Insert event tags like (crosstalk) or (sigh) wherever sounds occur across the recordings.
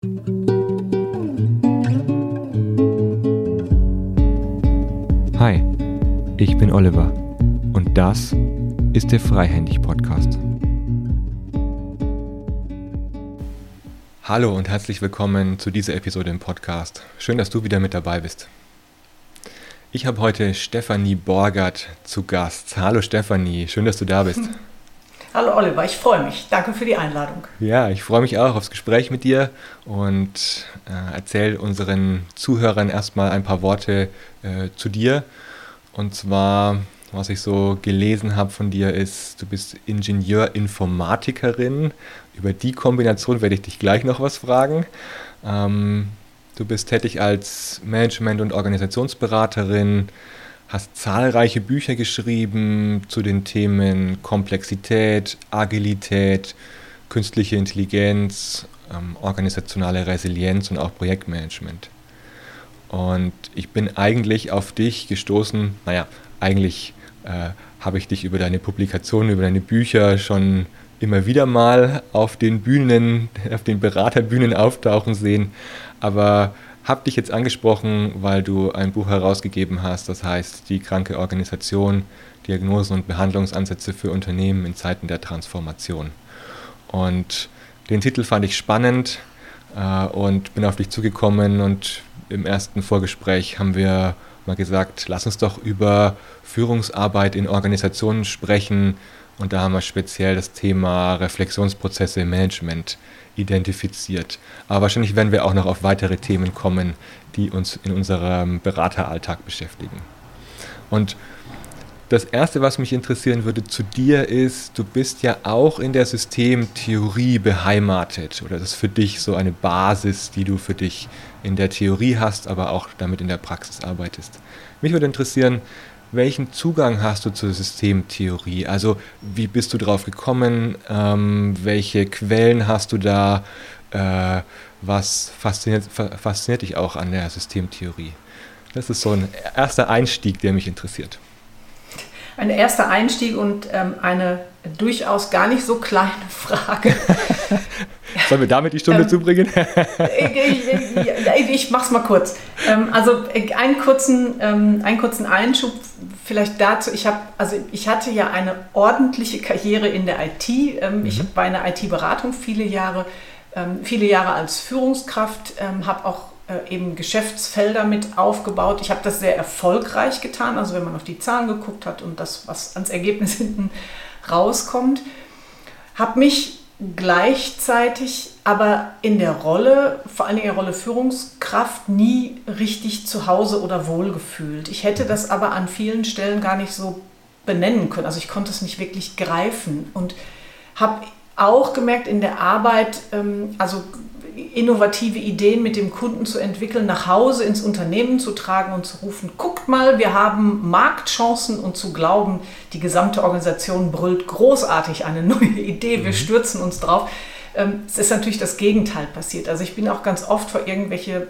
Hi, ich bin Oliver und das ist der Freihändig Podcast. Hallo und herzlich willkommen zu dieser Episode im Podcast. Schön, dass du wieder mit dabei bist. Ich habe heute Stefanie Borgert zu Gast. Hallo Stefanie, schön, dass du da bist. (laughs) Hallo Oliver, ich freue mich. Danke für die Einladung. Ja, ich freue mich auch aufs Gespräch mit dir und äh, erzähle unseren Zuhörern erstmal ein paar Worte äh, zu dir. Und zwar, was ich so gelesen habe von dir, ist, du bist Ingenieur-Informatikerin. Über die Kombination werde ich dich gleich noch was fragen. Ähm, du bist tätig als Management- und Organisationsberaterin hast zahlreiche Bücher geschrieben zu den Themen Komplexität, Agilität, künstliche Intelligenz, ähm, organisationale Resilienz und auch Projektmanagement. Und ich bin eigentlich auf dich gestoßen, naja, eigentlich äh, habe ich dich über deine Publikationen, über deine Bücher schon immer wieder mal auf den Bühnen, (laughs) auf den Beraterbühnen auftauchen sehen, aber habe dich jetzt angesprochen, weil du ein Buch herausgegeben hast, das heißt Die kranke Organisation, Diagnosen und Behandlungsansätze für Unternehmen in Zeiten der Transformation. Und den Titel fand ich spannend äh, und bin auf dich zugekommen und im ersten Vorgespräch haben wir mal gesagt, lass uns doch über Führungsarbeit in Organisationen sprechen. Und da haben wir speziell das Thema Reflexionsprozesse im Management identifiziert. Aber wahrscheinlich werden wir auch noch auf weitere Themen kommen, die uns in unserem Berateralltag beschäftigen. Und das Erste, was mich interessieren würde zu dir ist, du bist ja auch in der Systemtheorie beheimatet oder das ist für dich so eine Basis, die du für dich in der Theorie hast, aber auch damit in der Praxis arbeitest. Mich würde interessieren, welchen Zugang hast du zur Systemtheorie? Also wie bist du drauf gekommen? Ähm, welche Quellen hast du da? Äh, was fasziniert, fasziniert dich auch an der Systemtheorie? Das ist so ein erster Einstieg, der mich interessiert. Ein erster Einstieg und ähm, eine durchaus gar nicht so kleine (laughs) Frage. Sollen wir damit die Stunde ähm, zubringen? ich ich, ich mache es mal kurz. Ähm, also einen kurzen, ähm, einen kurzen Einschub vielleicht dazu. Ich, hab, also ich hatte ja eine ordentliche Karriere in der IT. Ähm, mhm. Ich war in der IT-Beratung viele Jahre, ähm, viele Jahre als Führungskraft, habe auch äh, eben Geschäftsfelder mit aufgebaut. Ich habe das sehr erfolgreich getan, also wenn man auf die Zahlen geguckt hat und das, was ans Ergebnis (laughs) hinten rauskommt. Habe mich gleichzeitig aber in der Rolle, vor Dingen in der Rolle Führungskraft, nie richtig zu Hause oder wohlgefühlt. Ich hätte das aber an vielen Stellen gar nicht so benennen können. Also ich konnte es nicht wirklich greifen und habe auch gemerkt in der Arbeit, ähm, also innovative Ideen mit dem Kunden zu entwickeln, nach Hause ins Unternehmen zu tragen und zu rufen, guckt mal, wir haben Marktchancen und zu glauben, die gesamte Organisation brüllt großartig eine (laughs) neue Idee, wir mhm. stürzen uns drauf. Ähm, es ist natürlich das Gegenteil passiert. Also ich bin auch ganz oft vor irgendwelche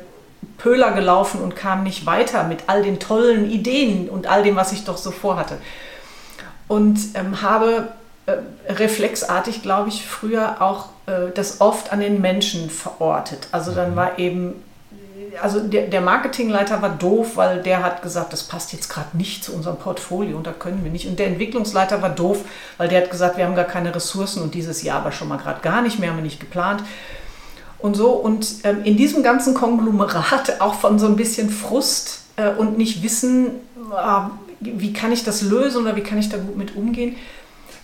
Pöler gelaufen und kam nicht weiter mit all den tollen Ideen und all dem, was ich doch so vorhatte. Und ähm, habe reflexartig, glaube ich, früher auch äh, das oft an den Menschen verortet. Also dann mhm. war eben, also der, der Marketingleiter war doof, weil der hat gesagt, das passt jetzt gerade nicht zu unserem Portfolio und da können wir nicht. Und der Entwicklungsleiter war doof, weil der hat gesagt, wir haben gar keine Ressourcen und dieses Jahr aber schon mal gerade gar nicht mehr, haben wir nicht geplant. Und so, und ähm, in diesem ganzen Konglomerat (laughs) auch von so ein bisschen Frust äh, und nicht wissen, äh, wie kann ich das lösen oder wie kann ich da gut mit umgehen,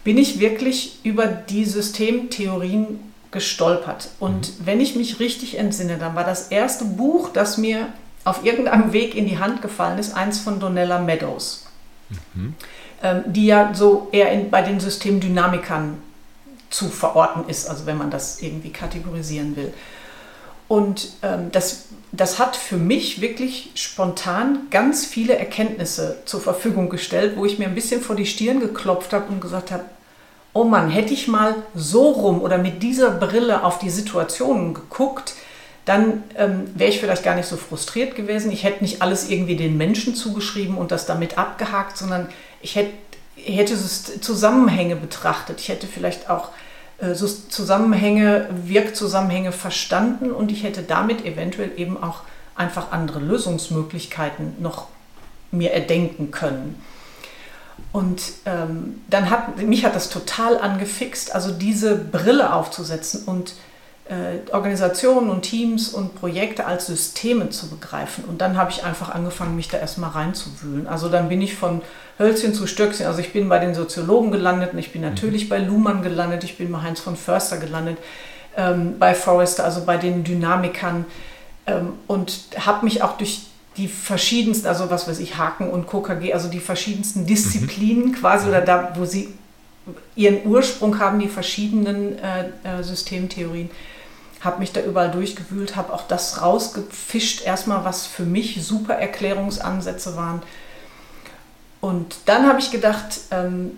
bin ich wirklich über die Systemtheorien gestolpert. Und mhm. wenn ich mich richtig entsinne, dann war das erste Buch, das mir auf irgendeinem Weg in die Hand gefallen ist, eins von Donella Meadows, mhm. ähm, die ja so eher in, bei den Systemdynamikern zu verorten ist, also wenn man das irgendwie kategorisieren will. Und ähm, das, das hat für mich wirklich spontan ganz viele Erkenntnisse zur Verfügung gestellt, wo ich mir ein bisschen vor die Stirn geklopft habe und gesagt habe, oh Mann, hätte ich mal so rum oder mit dieser Brille auf die Situationen geguckt, dann ähm, wäre ich vielleicht gar nicht so frustriert gewesen. Ich hätte nicht alles irgendwie den Menschen zugeschrieben und das damit abgehakt, sondern ich hätte, hätte Zusammenhänge betrachtet. Ich hätte vielleicht auch äh, Zusammenhänge, Wirkzusammenhänge verstanden und ich hätte damit eventuell eben auch einfach andere Lösungsmöglichkeiten noch mir erdenken können. Und ähm, dann hat mich hat das total angefixt, also diese Brille aufzusetzen und Organisationen und Teams und Projekte als Systeme zu begreifen. Und dann habe ich einfach angefangen, mich da erstmal reinzuwühlen. Also dann bin ich von Hölzchen zu Stöckchen, also ich bin bei den Soziologen gelandet und ich bin natürlich bei Luhmann gelandet, ich bin bei Heinz von Förster gelandet, ähm, bei Forrester, also bei den Dynamikern ähm, und habe mich auch durch die verschiedensten, also was weiß ich, Haken und KKG, also die verschiedensten Disziplinen mhm. quasi oder da, wo sie ihren Ursprung haben, die verschiedenen äh, äh, Systemtheorien, habe mich da überall durchgewühlt, habe auch das rausgefischt, erstmal was für mich super Erklärungsansätze waren. Und dann habe ich gedacht, ähm,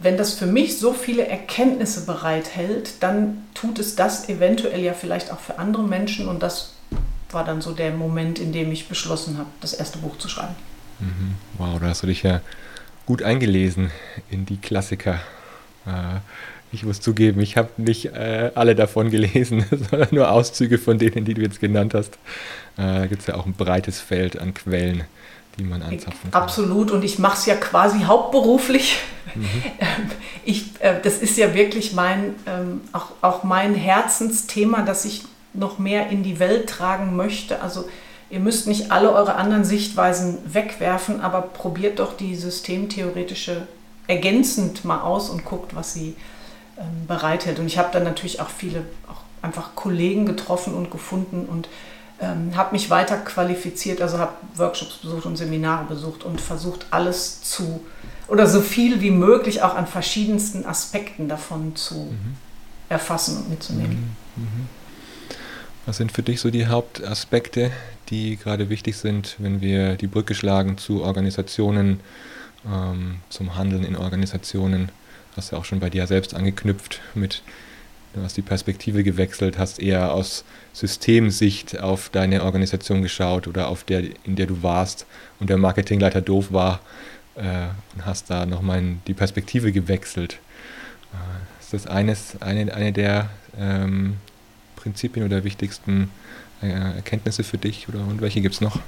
wenn das für mich so viele Erkenntnisse bereithält, dann tut es das eventuell ja vielleicht auch für andere Menschen und das war dann so der Moment, in dem ich beschlossen habe, das erste Buch zu schreiben. Mhm. Wow, da hast du dich ja gut eingelesen in die Klassiker. Äh, ich muss zugeben, ich habe nicht äh, alle davon gelesen, (laughs) sondern nur Auszüge von denen, die du jetzt genannt hast. Äh, da gibt es ja auch ein breites Feld an Quellen, die man anzapfen kann. Absolut, und ich mache es ja quasi hauptberuflich. Mhm. (laughs) Ich, das ist ja wirklich mein, ähm, auch, auch mein Herzensthema, dass ich noch mehr in die Welt tragen möchte. Also ihr müsst nicht alle eure anderen Sichtweisen wegwerfen, aber probiert doch die systemtheoretische ergänzend mal aus und guckt, was sie ähm, bereithält. Und ich habe dann natürlich auch viele auch einfach Kollegen getroffen und gefunden und ähm, habe mich weiter qualifiziert, also habe Workshops besucht und Seminare besucht und versucht alles zu oder so viel wie möglich auch an verschiedensten Aspekten davon zu mhm. erfassen und mitzunehmen. Mhm. Mhm. Was sind für dich so die Hauptaspekte, die gerade wichtig sind, wenn wir die Brücke schlagen zu Organisationen, ähm, zum Handeln in Organisationen? Hast ja auch schon bei dir selbst angeknüpft mit, du hast die Perspektive gewechselt, hast eher aus Systemsicht auf deine Organisation geschaut oder auf der, in der du warst und der Marketingleiter doof war äh, und hast da nochmal die Perspektive gewechselt. Äh, ist das eines, eine, eine der ähm, Prinzipien oder wichtigsten äh, Erkenntnisse für dich oder und welche gibt es noch?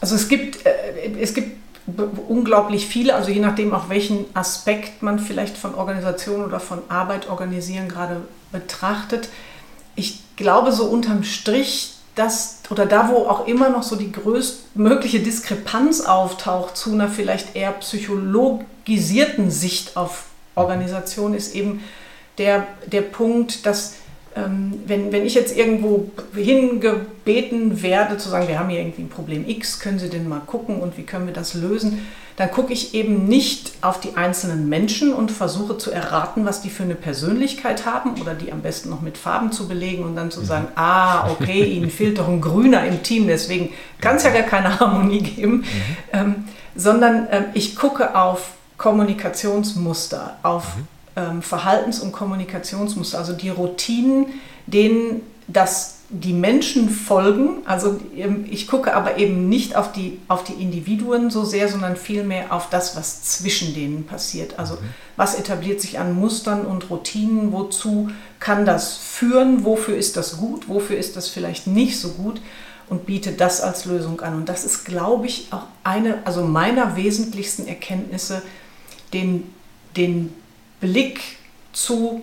Also es gibt, äh, es gibt unglaublich viele, also je nachdem auch welchen Aspekt man vielleicht von Organisation oder von Arbeit organisieren gerade betrachtet. Ich glaube so unterm Strich, dass oder da wo auch immer noch so die größtmögliche Diskrepanz auftaucht zu einer vielleicht eher psychologisierten Sicht auf Organisation ist eben der, der Punkt, dass wenn, wenn ich jetzt irgendwo hingebeten werde, zu sagen, wir haben hier irgendwie ein Problem X, können Sie denn mal gucken und wie können wir das lösen, dann gucke ich eben nicht auf die einzelnen Menschen und versuche zu erraten, was die für eine Persönlichkeit haben oder die am besten noch mit Farben zu belegen und dann zu sagen, mhm. ah, okay, Ihnen (laughs) fehlt doch ein Grüner im Team, deswegen kann es ja gar keine Harmonie geben, mhm. ähm, sondern ähm, ich gucke auf Kommunikationsmuster, auf mhm ähm, Verhaltens- und Kommunikationsmuster, also die Routinen, denen das die Menschen folgen. Also ähm, ich gucke aber eben nicht auf die, auf die Individuen so sehr, sondern vielmehr auf das, was zwischen denen passiert. Also mhm. was etabliert sich an Mustern und Routinen, wozu kann das führen, wofür ist das gut, wofür ist das vielleicht nicht so gut und biete das als Lösung an. Und das ist, glaube ich, auch eine also meiner wesentlichsten Erkenntnisse, den, den Blick zu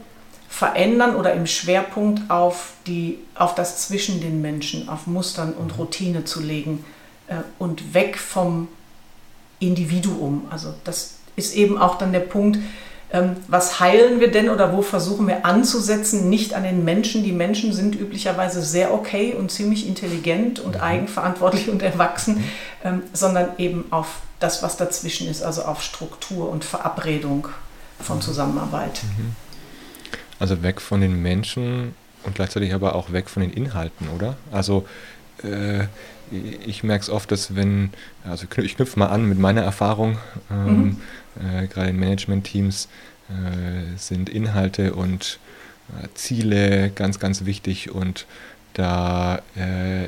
verändern oder im Schwerpunkt auf, die, auf das Zwischen den Menschen, auf Mustern und Routine zu legen äh, und weg vom Individuum. Also das ist eben auch dann der Punkt, ähm, was heilen wir denn oder wo versuchen wir anzusetzen? Nicht an den Menschen. Die Menschen sind üblicherweise sehr okay und ziemlich intelligent und mhm. eigenverantwortlich und erwachsen, ähm, sondern eben auf das, was dazwischen ist, also auf Struktur und Verabredung von Zusammenarbeit. Mhm. Also weg von den Menschen und gleichzeitig aber auch weg von den Inhalten, oder? Also äh, ich merke es oft, dass wenn, also ich knüpfe mal an mit meiner Erfahrung, ähm, mhm. äh, gerade in Management-Teams äh, sind Inhalte und äh, Ziele ganz, ganz wichtig und da äh,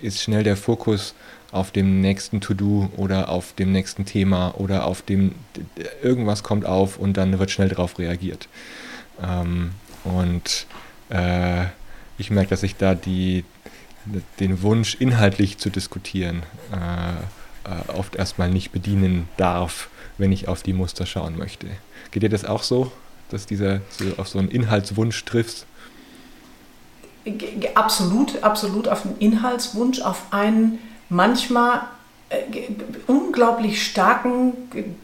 ist schnell der Fokus auf dem nächsten To-Do oder auf dem nächsten Thema oder auf dem irgendwas kommt auf und dann wird schnell darauf reagiert. Ähm, und äh, ich merke, dass ich da die, den Wunsch, inhaltlich zu diskutieren, äh, äh, oft erstmal nicht bedienen darf, wenn ich auf die Muster schauen möchte. Geht dir das auch so, dass dieser so auf so einen Inhaltswunsch triffst? Absolut, absolut auf einen Inhaltswunsch, auf einen manchmal äh, unglaublich starken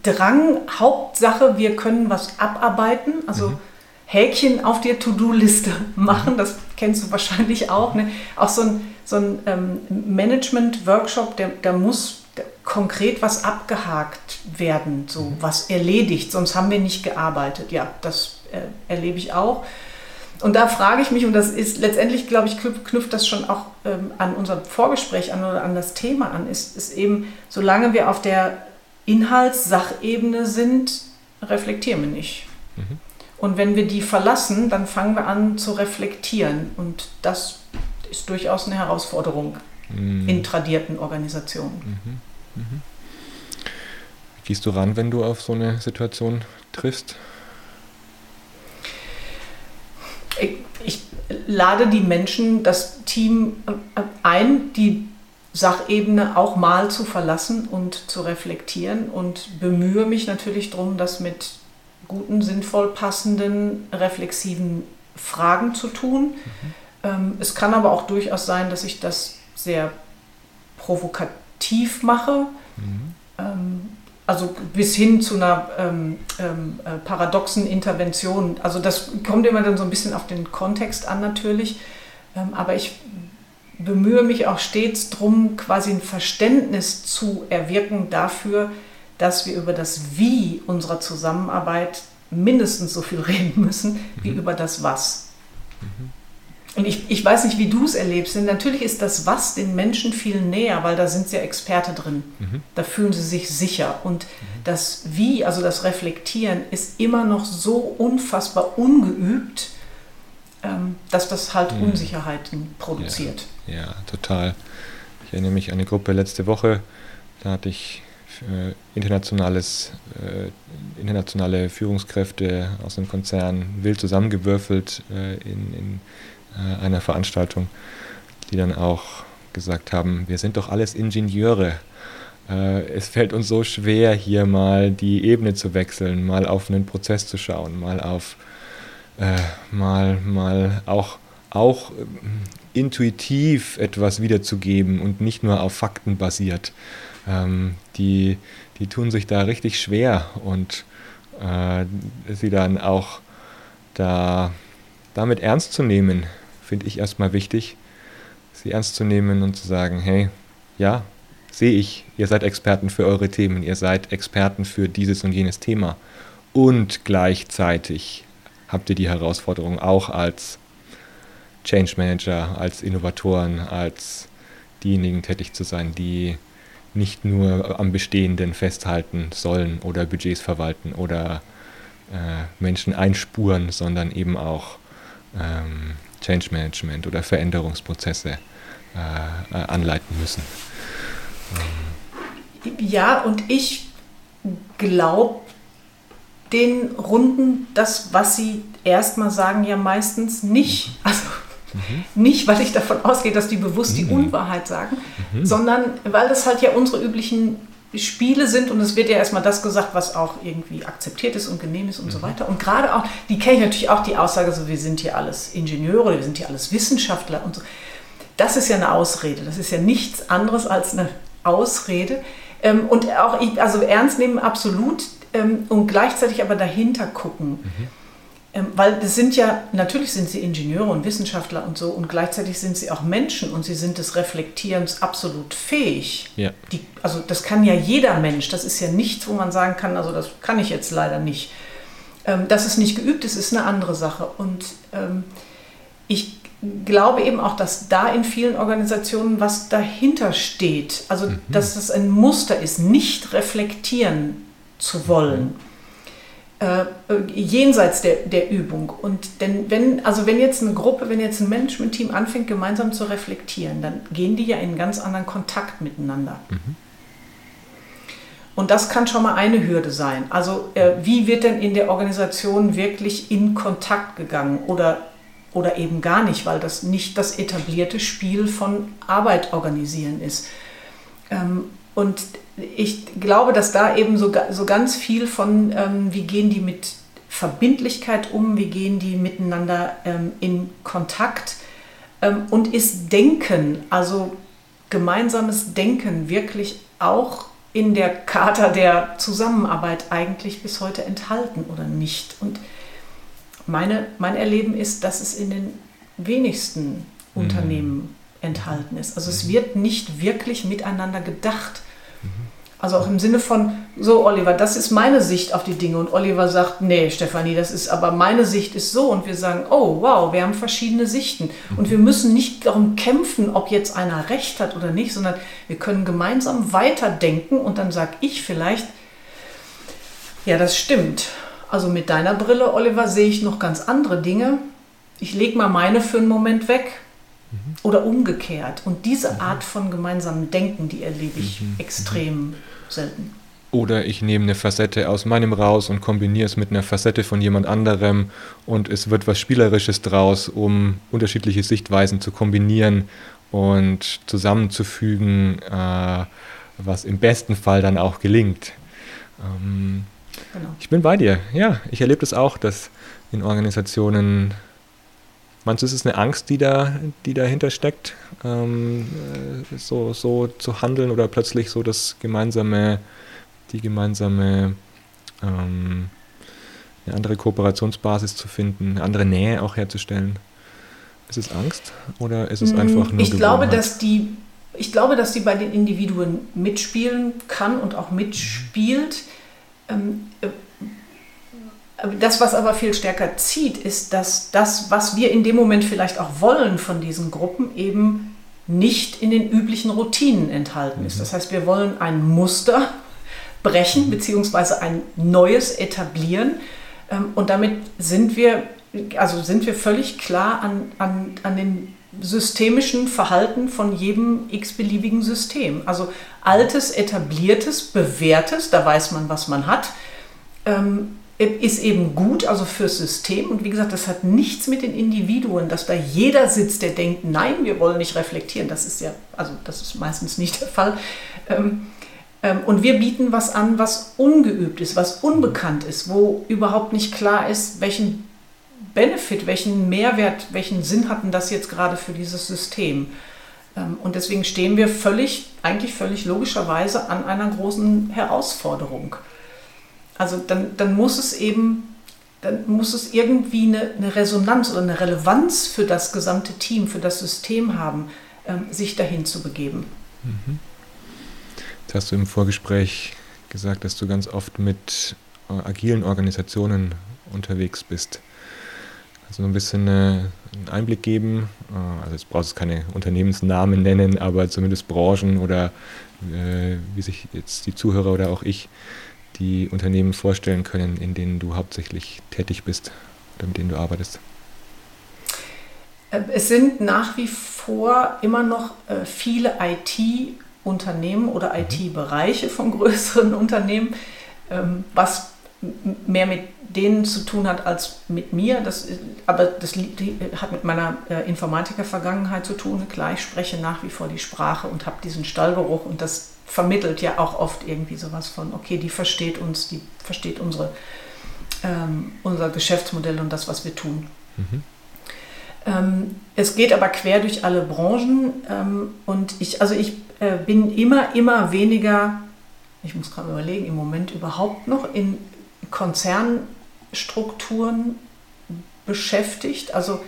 Drang. Hauptsache, wir können was abarbeiten. Also mhm. Häkchen auf der To-Do-Liste machen, das kennst du wahrscheinlich auch. Ne? Auch so ein, so ein ähm, Management-Workshop, der, der muss konkret was abgehakt werden, so mhm. was erledigt, sonst haben wir nicht gearbeitet. Ja, das äh, erlebe ich auch. Und da frage ich mich, und das ist letztendlich, glaube ich, knüpft das schon auch ähm, an unser Vorgespräch an oder an das Thema an, ist, ist eben, solange wir auf der Inhaltssachebene sind, reflektieren wir nicht. Mhm. Und wenn wir die verlassen, dann fangen wir an zu reflektieren. Und das ist durchaus eine Herausforderung mhm. in tradierten Organisationen. Mhm. Mhm. Wie gehst du ran, wenn du auf so eine Situation triffst? Ich, lade die Menschen, das Team ein, die Sachebene auch mal zu verlassen und zu reflektieren und bemühe mich natürlich darum, das mit guten, sinnvoll passenden, reflexiven Fragen zu tun. Mhm. Es kann aber auch durchaus sein, dass ich das sehr provokativ mache. Mhm. Ähm, also bis hin zu einer ähm, ähm, äh, paradoxen Intervention. Also das kommt immer dann so ein bisschen auf den Kontext an natürlich. Ähm, aber ich bemühe mich auch stets darum, quasi ein Verständnis zu erwirken dafür, dass wir über das Wie unserer Zusammenarbeit mindestens so viel (laughs) reden müssen wie mhm. über das Was. Mhm. Und ich, ich weiß nicht, wie du es erlebst, denn natürlich ist das Was den Menschen viel näher, weil da sind sie ja Experte drin. Mhm. Da fühlen sie sich sicher. Und mhm. das Wie, also das Reflektieren, ist immer noch so unfassbar ungeübt, ähm, dass das halt mhm. Unsicherheiten produziert. Ja, ja, total. Ich erinnere mich an eine Gruppe letzte Woche, da hatte ich äh, internationales, äh, internationale Führungskräfte aus einem Konzern wild zusammengewürfelt äh, in, in äh, einer Veranstaltung, die dann auch gesagt haben, wir sind doch alles Ingenieure. Äh, es fällt uns so schwer, hier mal die Ebene zu wechseln, mal auf einen Prozess zu schauen, mal auf äh, mal, mal auch, auch intuitiv etwas wiederzugeben und nicht nur auf Fakten basiert. Ähm, die, die tun sich da richtig schwer und äh, sie dann auch da damit ernst zu nehmen, finde ich erstmal wichtig, sie ernst zu nehmen und zu sagen, hey, ja, sehe ich, ihr seid Experten für eure Themen, ihr seid Experten für dieses und jenes Thema. Und gleichzeitig habt ihr die Herausforderung auch als Change Manager, als Innovatoren, als diejenigen tätig zu sein, die nicht nur am Bestehenden festhalten sollen oder Budgets verwalten oder äh, Menschen einspuren, sondern eben auch ähm, Change Management oder Veränderungsprozesse äh, anleiten müssen. Ähm. Ja, und ich glaube den Runden das, was sie erstmal sagen, ja meistens nicht. Also mhm. nicht, weil ich davon ausgehe, dass die bewusst die mhm. Unwahrheit sagen, mhm. sondern weil das halt ja unsere üblichen Spiele sind und es wird ja erstmal das gesagt, was auch irgendwie akzeptiert ist und genehm ist und mhm. so weiter. Und gerade auch, die kenne ich natürlich auch die Aussage, so wir sind hier alles Ingenieure, wir sind hier alles Wissenschaftler und so. Das ist ja eine Ausrede. Das ist ja nichts anderes als eine Ausrede. Ähm, und auch, also ernst nehmen absolut ähm, und gleichzeitig aber dahinter gucken. Mhm. Ähm, weil das sind ja, natürlich sind sie Ingenieure und Wissenschaftler und so und gleichzeitig sind sie auch Menschen und sie sind des Reflektierens absolut fähig. Ja. Die, also das kann ja jeder Mensch, das ist ja nichts, wo man sagen kann, also das kann ich jetzt leider nicht. Ähm, dass es nicht geübt ist, ist eine andere Sache. Und ähm, ich glaube eben auch, dass da in vielen Organisationen was dahinter steht. Also mhm. dass das ein Muster ist, nicht reflektieren zu wollen. Mhm äh, jenseits der, der Übung. Und denn wenn, also wenn jetzt eine Gruppe, wenn jetzt ein Management-Team anfängt, gemeinsam zu reflektieren, dann gehen die ja in einen ganz anderen Kontakt miteinander. Mhm. Und das kann schon mal eine Hürde sein. Also äh, wie wird denn in der Organisation wirklich in Kontakt gegangen oder, oder eben gar nicht, weil das nicht das etablierte Spiel von Arbeit organisieren ist. Ähm, und ich glaube, dass da eben so, so ganz viel von, ähm, wie gehen die mit Verbindlichkeit um, wie gehen die miteinander ähm, in Kontakt ähm, und ist Denken, also gemeinsames Denken wirklich auch in der Charta der Zusammenarbeit eigentlich bis heute enthalten oder nicht. Und meine, mein Erleben ist, dass es in den wenigsten mhm. Unternehmen enthalten ist. Also es wird nicht wirklich miteinander gedacht. Also auch im Sinne von, so Oliver, das ist meine Sicht auf die Dinge. Und Oliver sagt, nee, Stefanie, das ist aber meine Sicht ist so. Und wir sagen, oh, wow, wir haben verschiedene Sichten. Und mhm. wir müssen nicht darum kämpfen, ob jetzt einer recht hat oder nicht, sondern wir können gemeinsam weiterdenken. Und dann sage ich vielleicht, ja, das stimmt. Also mit deiner Brille, Oliver, sehe ich noch ganz andere Dinge. Ich lege mal meine für einen Moment weg. Mhm. Oder umgekehrt. Und diese mhm. Art von gemeinsamem Denken, die erlebe ich mhm. extrem selten. Oder ich nehme eine Facette aus meinem raus und kombiniere es mit einer Facette von jemand anderem und es wird was Spielerisches draus, um unterschiedliche Sichtweisen zu kombinieren und zusammenzufügen, äh, was im besten Fall dann auch gelingt. Ähm, genau. Ich bin bei dir. Ja, ich erlebe das auch, dass in Organisationen Meinst du, ist es eine Angst, die, da, die dahinter steckt, ähm, äh, so, so zu handeln oder plötzlich so das gemeinsame, die gemeinsame, ähm, eine andere Kooperationsbasis zu finden, eine andere Nähe auch herzustellen? Ist es Angst oder ist es mm, einfach nur Ich glaube, dass die ich glaube, dass die bei den Individuen mitspielen kann und auch mitspielt. Das, was aber viel stärker zieht, ist, dass das, was wir in dem Moment vielleicht auch wollen von diesen Gruppen, eben nicht in den üblichen Routinen enthalten ist. Mhm. Das heißt, wir wollen ein Muster brechen, mhm. beziehungsweise ein neues etablieren. Ähm, und damit sind wir, also sind wir völlig klar an, an, an den systemischen Verhalten von jedem x-beliebigen System. Also altes, etabliertes, bewährtes, da weiß man, was man hat. Ähm, ist eben gut, also fürs System. Und wie gesagt, das hat nichts mit den Individuen, dass da jeder sitzt, der denkt, nein, wir wollen nicht reflektieren. Das ist ja, also das ist meistens nicht der Fall. Ähm, ähm, und wir bieten was an, was ungeübt ist, was unbekannt ist, wo überhaupt nicht klar ist, welchen Benefit, welchen Mehrwert, welchen Sinn hatten das jetzt gerade für dieses System. Ähm, und deswegen stehen wir völlig, eigentlich völlig logischerweise an einer großen Herausforderung. Also dann, dann muss es eben, dann muss es irgendwie eine, eine Resonanz oder eine Relevanz für das gesamte Team, für das System haben, ähm, sich dahin zu begeben. Mhm. Jetzt hast du im Vorgespräch gesagt, dass du ganz oft mit äh, agilen Organisationen unterwegs bist. Also ein bisschen äh, einen Einblick geben. Äh, also jetzt brauchst du keine Unternehmensnamen nennen, aber zumindest Branchen oder wie sich jetzt die Zuhörer oder auch ich die Unternehmen vorstellen können, in denen du hauptsächlich tätig bist oder mit denen du arbeitest? Äh, es sind nach wie vor immer noch äh, viele IT-Unternehmen oder mhm. IT-Bereiche von (laughs) größeren Unternehmen, ähm, was mehr mit denen zu tun hat als mit mir. Das, aber das hat mit meiner äh, Informatiker-Vergangenheit zu tun. Klar, ich spreche nach wie vor die Sprache und habe diesen Stallgeruch und das vermittelt ja auch oft irgendwie sowas von, okay, die versteht uns, die versteht unsere, ähm, unser Geschäftsmodell und das, was wir tun. Mhm. Ähm, es geht aber quer durch alle Branchen ähm, und ich, also ich äh, bin immer, immer weniger, ich muss gerade überlegen, im Moment überhaupt noch in Konzernstrukturen beschäftigt. Also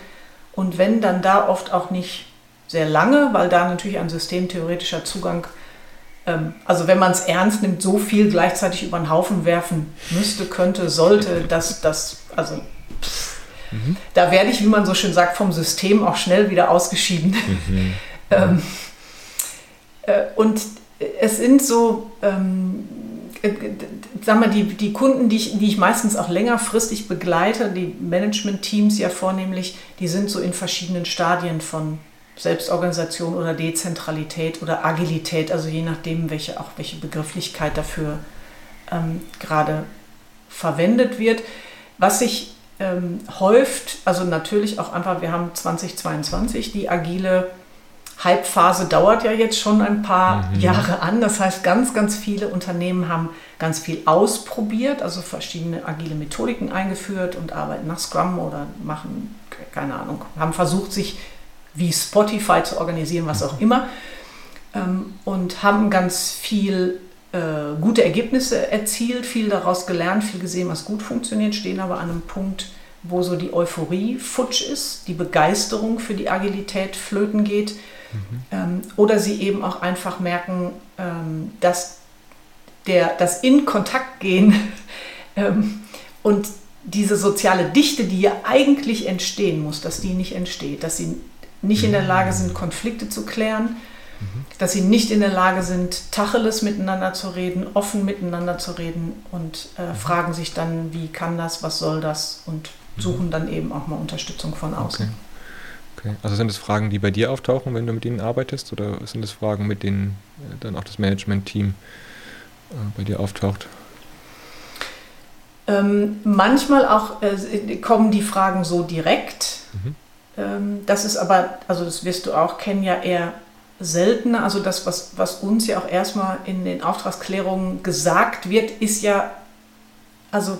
und wenn, dann da oft auch nicht sehr lange, weil da natürlich ein systemtheoretischer Zugang ähm, also wenn man es ernst nimmt, so viel gleichzeitig über den Haufen werfen müsste, könnte, sollte, dass das, also pff, mhm. da werde ich, wie man so schön sagt, vom System auch schnell wieder ausgeschieden. Mhm. (laughs) ähm, äh, und es sind so, ähm, äh, sag mal, die, die Kunden, die ich, die ich meistens auch längerfristig begleite, die Management-Teams ja vornehmlich, die sind so in verschiedenen Stadien von Selbstorganisation oder Dezentralität oder Agilität, also je nachdem, welche, auch welche Begrifflichkeit dafür ähm, gerade verwendet wird. Was sich ähm, häuft, also natürlich auch einfach, wir haben 2022, die agile Hype-Phase dauert ja jetzt schon ein paar mhm. Jahre an. Das heißt, ganz, ganz viele Unternehmen haben ganz viel ausprobiert, also verschiedene agile Methodiken eingeführt und arbeiten nach Scrum oder machen, keine Ahnung, haben versucht, sich wie Spotify zu organisieren, was auch immer. Ähm, und haben ganz viel äh, gute Ergebnisse erzielt, viel daraus gelernt, viel gesehen, was gut funktioniert, stehen aber an einem Punkt, wo so die Euphorie futsch ist, die Begeisterung für die Agilität flöten geht. Mhm. Ähm, oder sie eben auch einfach merken, ähm, dass der, das in Kontakt gehen (laughs) ähm, und diese soziale Dichte, die ja eigentlich entstehen muss, dass die nicht entsteht, dass sie nicht in der Lage sind, Konflikte zu klären, dass sie nicht in der Lage sind, Tacheles miteinander zu reden, offen miteinander zu reden und äh, fragen sich dann, wie kann das, was soll das und suchen dann eben auch mal Unterstützung von außen. Okay. okay. Also sind es Fragen, die bei dir auftauchen, wenn du mit ihnen arbeitest, oder sind es Fragen, mit denen äh, dann auch das Management-Team äh, bei dir auftaucht? Ähm, manchmal auch äh, kommen die Fragen so direkt. Mhm. Ähm, das ist aber, also das wirst du auch kennen, ja eher seltener. Also das, was, was uns ja auch erstmal in den Auftragsklärungen gesagt wird, ist ja, also,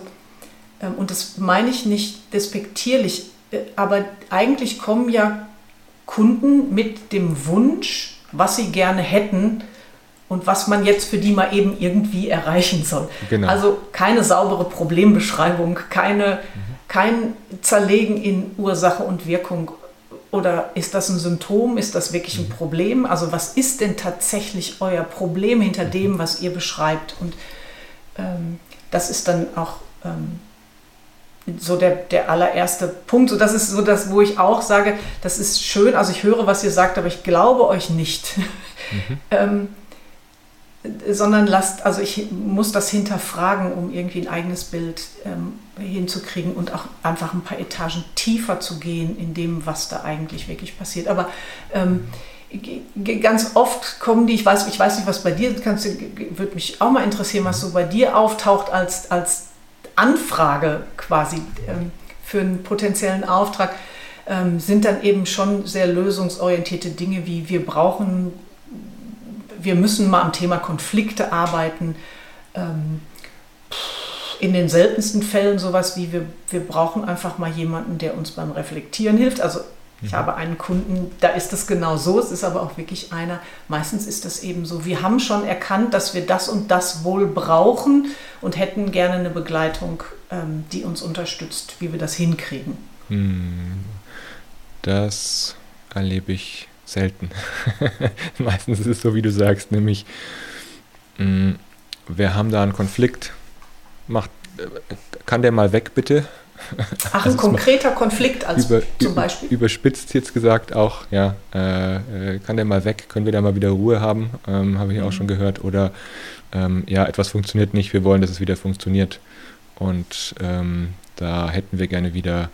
ähm, und das meine ich nicht despektierlich, äh, aber eigentlich kommen ja Kunden mit dem Wunsch, was sie gerne hätten und was man jetzt für die mal eben irgendwie erreichen soll. Genau. Also keine saubere Problembeschreibung, keine, mhm kein Zerlegen in Ursache und Wirkung. Oder ist das ein Symptom? Ist das wirklich ein mhm. Problem? Also was ist denn tatsächlich euer Problem hinter mhm. dem, was ihr beschreibt? Und ähm, das ist dann auch ähm, so der, der allererste Punkt. So, das ist so das, wo ich auch sage, das ist schön. Also ich höre, was ihr sagt, aber ich glaube euch nicht. Mhm. (laughs) ähm, sondern lasst, also ich muss das hinterfragen, um irgendwie ein eigenes Bild ähm, hinzukriegen und auch einfach ein paar Etagen tiefer zu gehen in dem, was da eigentlich wirklich passiert. Aber ähm, ganz oft kommen die, ich weiß, ich weiß nicht, was bei dir, kannst, würde mich auch mal interessieren, was so bei dir auftaucht als, als Anfrage quasi ähm, für einen potenziellen Auftrag, ähm, sind dann eben schon sehr lösungsorientierte Dinge wie wir brauchen wir müssen mal am Thema Konflikte arbeiten. Ähm, in den seltensten Fällen sowas wie wir, wir brauchen einfach mal jemanden, der uns beim Reflektieren hilft. Also ich mhm. habe einen Kunden, da ist es genau so, es ist aber auch wirklich einer, meistens ist das eben so, wir haben schon erkannt, dass wir das und das wohl brauchen und hätten gerne eine Begleitung, ähm, die uns unterstützt, wie wir das hinkriegen. Hm. Das erlebe ich selten. (laughs) Meistens ist es so, wie du sagst, nämlich mh, mm, wir haben da einen Konflikt, macht, äh, kann der mal weg bitte? Ach, ein also konkreter Konflikt als über, zum Beispiel? Überspitzt jetzt gesagt auch, ja, äh, äh, kann der mal weg, können wir da mal wieder Ruhe haben, ähm, habe ich mhm. auch schon gehört. Oder ähm, ja, etwas funktioniert nicht, wir wollen, dass es wieder funktioniert. Und ähm, da hätten wir gerne wieder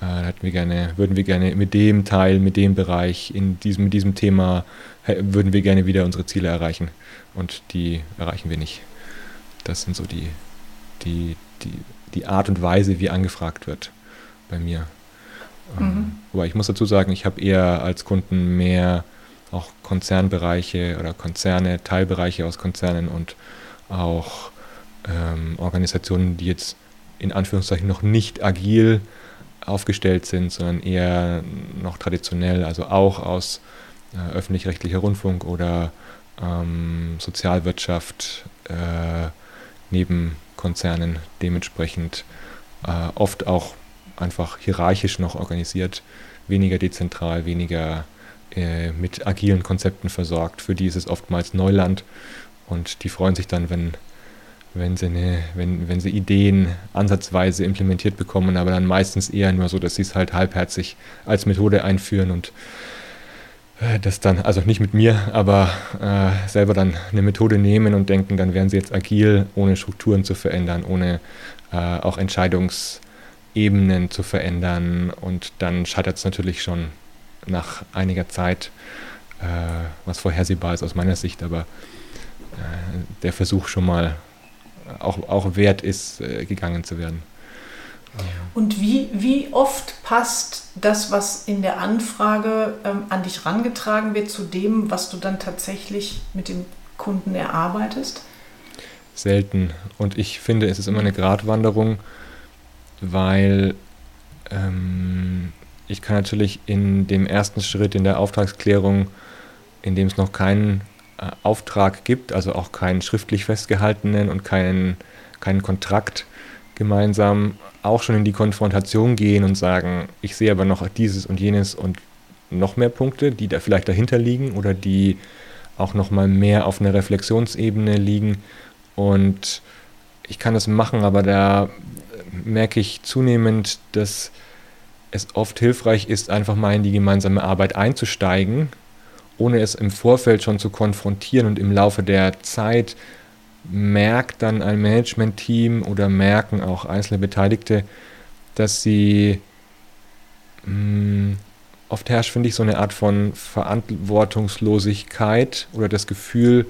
hätten wir gerne, würden wir gerne mit dem Teil, mit dem Bereich, in diesem, mit diesem Thema, würden wir gerne wieder unsere Ziele erreichen. Und die erreichen wir nicht. Das sind so die, die, die, die Art und Weise, wie angefragt wird bei mir. Ähm, mhm. wobei ich muss dazu sagen, ich habe eher als Kunden mehr auch Konzernbereiche oder Konzerne, Teilbereiche aus Konzernen und auch ähm, Organisationen, die jetzt in Anführungszeichen noch nicht agil aufgestellt sind, sondern eher noch traditionell, also auch aus äh, öffentlich-rechtlicher Rundfunk oder ähm, Sozialwirtschaft äh, neben Konzernen dementsprechend äh, oft auch einfach hierarchisch noch organisiert, weniger dezentral, weniger äh, mit agilen Konzepten versorgt. Für die ist es oftmals Neuland und die freuen sich dann, wenn wenn sie, eine, wenn, wenn sie Ideen ansatzweise implementiert bekommen, aber dann meistens eher nur so, dass sie es halt halbherzig als Methode einführen und äh, das dann, also nicht mit mir, aber äh, selber dann eine Methode nehmen und denken, dann wären sie jetzt agil, ohne Strukturen zu verändern, ohne äh, auch Entscheidungsebenen zu verändern. Und dann scheitert es natürlich schon nach einiger Zeit, äh, was vorhersehbar ist aus meiner Sicht, aber äh, der Versuch schon mal auch, auch wert ist, äh, gegangen zu werden. Und wie, wie oft passt das, was in der Anfrage ähm, an dich rangetragen wird, zu dem, was du dann tatsächlich mit dem Kunden erarbeitest? Selten. Und ich finde, es ist immer eine Gratwanderung, weil ähm, ich kann natürlich in dem ersten Schritt in der Auftragsklärung, in dem es noch keinen äh, Auftrag gibt, also auch keinen schriftlich festgehaltenen und keinen, keinen Kontrakt gemeinsam auch schon in die Konfrontation gehen und sagen, ich sehe aber noch dieses und jenes und noch mehr Punkte, die da vielleicht dahinter liegen oder die auch noch mal mehr auf einer Reflexionsebene liegen. Und ich kann das machen, aber da merke ich zunehmend, dass es oft hilfreich ist, einfach mal in die gemeinsame Arbeit einzusteigen, ohne es im Vorfeld schon zu konfrontieren und im Laufe der Zeit merkt dann ein Management-Team oder merken auch einzelne Beteiligte, dass sie mh, hm, oft herrscht, finde ich, so eine Art von Verantwortungslosigkeit oder das Gefühl,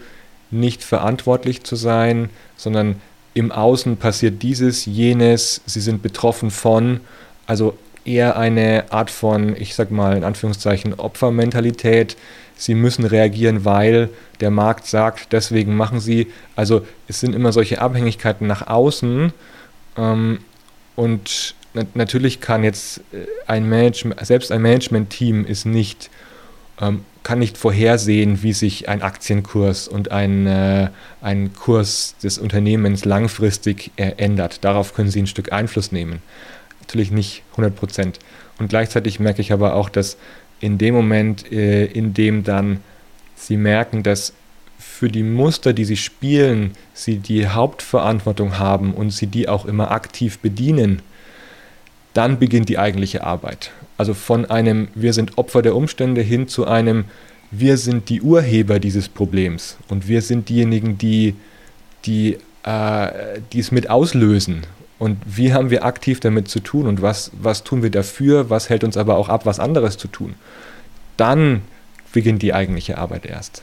nicht verantwortlich zu sein, sondern im Außen passiert dieses, jenes, sie sind betroffen von, also eher eine Art von, ich sag mal in Anführungszeichen, Opfermentalität, sie müssen reagieren, weil der Markt sagt, deswegen machen sie. Also es sind immer solche Abhängigkeiten nach außen. Ähm, und na natürlich kann jetzt äh, ein Management, selbst ein Management-Team ist nicht, ähm, kann nicht vorhersehen, wie sich ein Aktienkurs und ein, äh, ein Kurs des Unternehmens langfristig äh, ändert. Darauf können sie ein Stück Einfluss nehmen. Natürlich nicht 100 Prozent. Und gleichzeitig merke ich aber auch, dass in dem Moment, äh, in dem dann sie merken, dass für die Muster, die sie spielen, sie die Hauptverantwortung haben und sie die auch immer aktiv bedienen, dann beginnt die eigentliche Arbeit. Also von einem Wir sind Opfer der Umstände hin zu einem Wir sind die Urheber dieses Problems und wir sind diejenigen, die, die, äh, die es mit auslösen. Und wie haben wir aktiv damit zu tun und was, was tun wir dafür, was hält uns aber auch ab, was anderes zu tun. Dann beginnt die eigentliche Arbeit erst.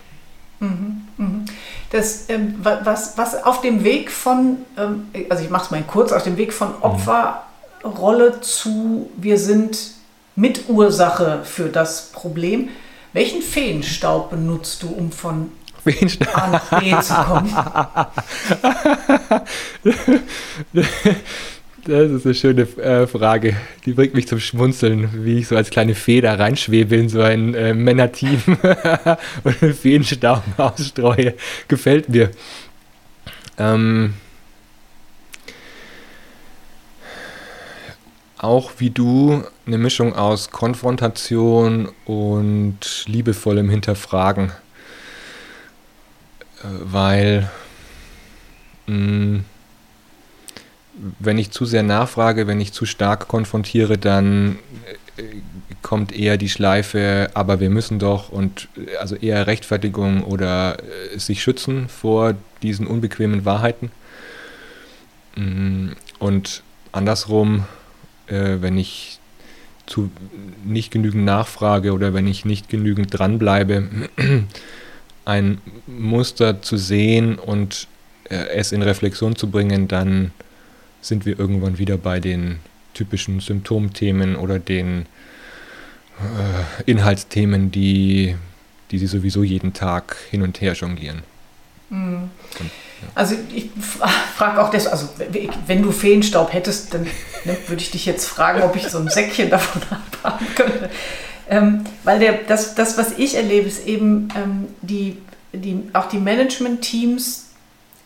Mhm, mhm. Das, ähm, was, was auf dem Weg von, ähm, also ich mache es mal kurz, auf dem Weg von mhm. Opferrolle zu, wir sind Mitursache für das Problem. Welchen Feenstaub benutzt du, um von A nach B zu kommen? Das ist eine schöne äh, Frage. Die bringt mich zum Schmunzeln, wie ich so als kleine Feder reinschwebe in so ein äh, Männerteam (laughs) und einen Feenstaub ausstreue. Gefällt mir. Ähm, auch wie du eine Mischung aus Konfrontation und liebevollem Hinterfragen. Äh, weil mh, mm, wenn ich zu sehr nachfrage, wenn ich zu stark konfrontiere, dann äh, kommt eher die Schleife, aber wir müssen doch und äh, also eher Rechtfertigung oder äh, sich schützen vor diesen unbequemen Wahrheiten. Mm, und andersrum, wenn ich zu nicht genügend nachfrage oder wenn ich nicht genügend dranbleibe, ein Muster zu sehen und es in Reflexion zu bringen, dann sind wir irgendwann wieder bei den typischen Symptomthemen oder den äh, Inhaltsthemen, die, die sie sowieso jeden Tag hin und her jonglieren. Mhm. Und, ja. Also ich frage auch das, also wenn du Feenstaub hättest, dann ne, würde ich dich jetzt fragen, ob ich so ein Säckchen davon (laughs) abhaben könnte. Ähm, weil der, das, das, was ich erlebe, ist eben ähm, die, die, auch die Management-Teams,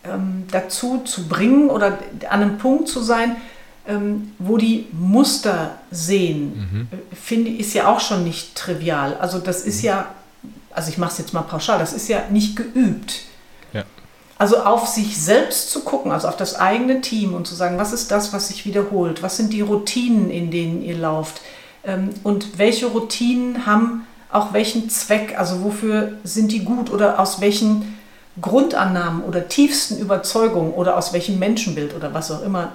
ähm, dazu zu bringen oder an einem Punkt zu sein, ähm, wo die Muster sehen, mhm. Äh, finde ich, ist ja auch schon nicht trivial. Also das ist mhm. ja, also ich mache es jetzt mal pauschal, das ist ja nicht geübt. Ja. Also auf sich selbst zu gucken, also auf das eigene Team und zu sagen, was ist das, was sich wiederholt? Was sind die Routinen, in denen ihr lauft? Ähm, und welche Routinen haben auch welchen Zweck, also wofür sind die gut oder aus welchen Grundannahmen oder tiefsten Überzeugungen oder aus welchem Menschenbild oder was auch immer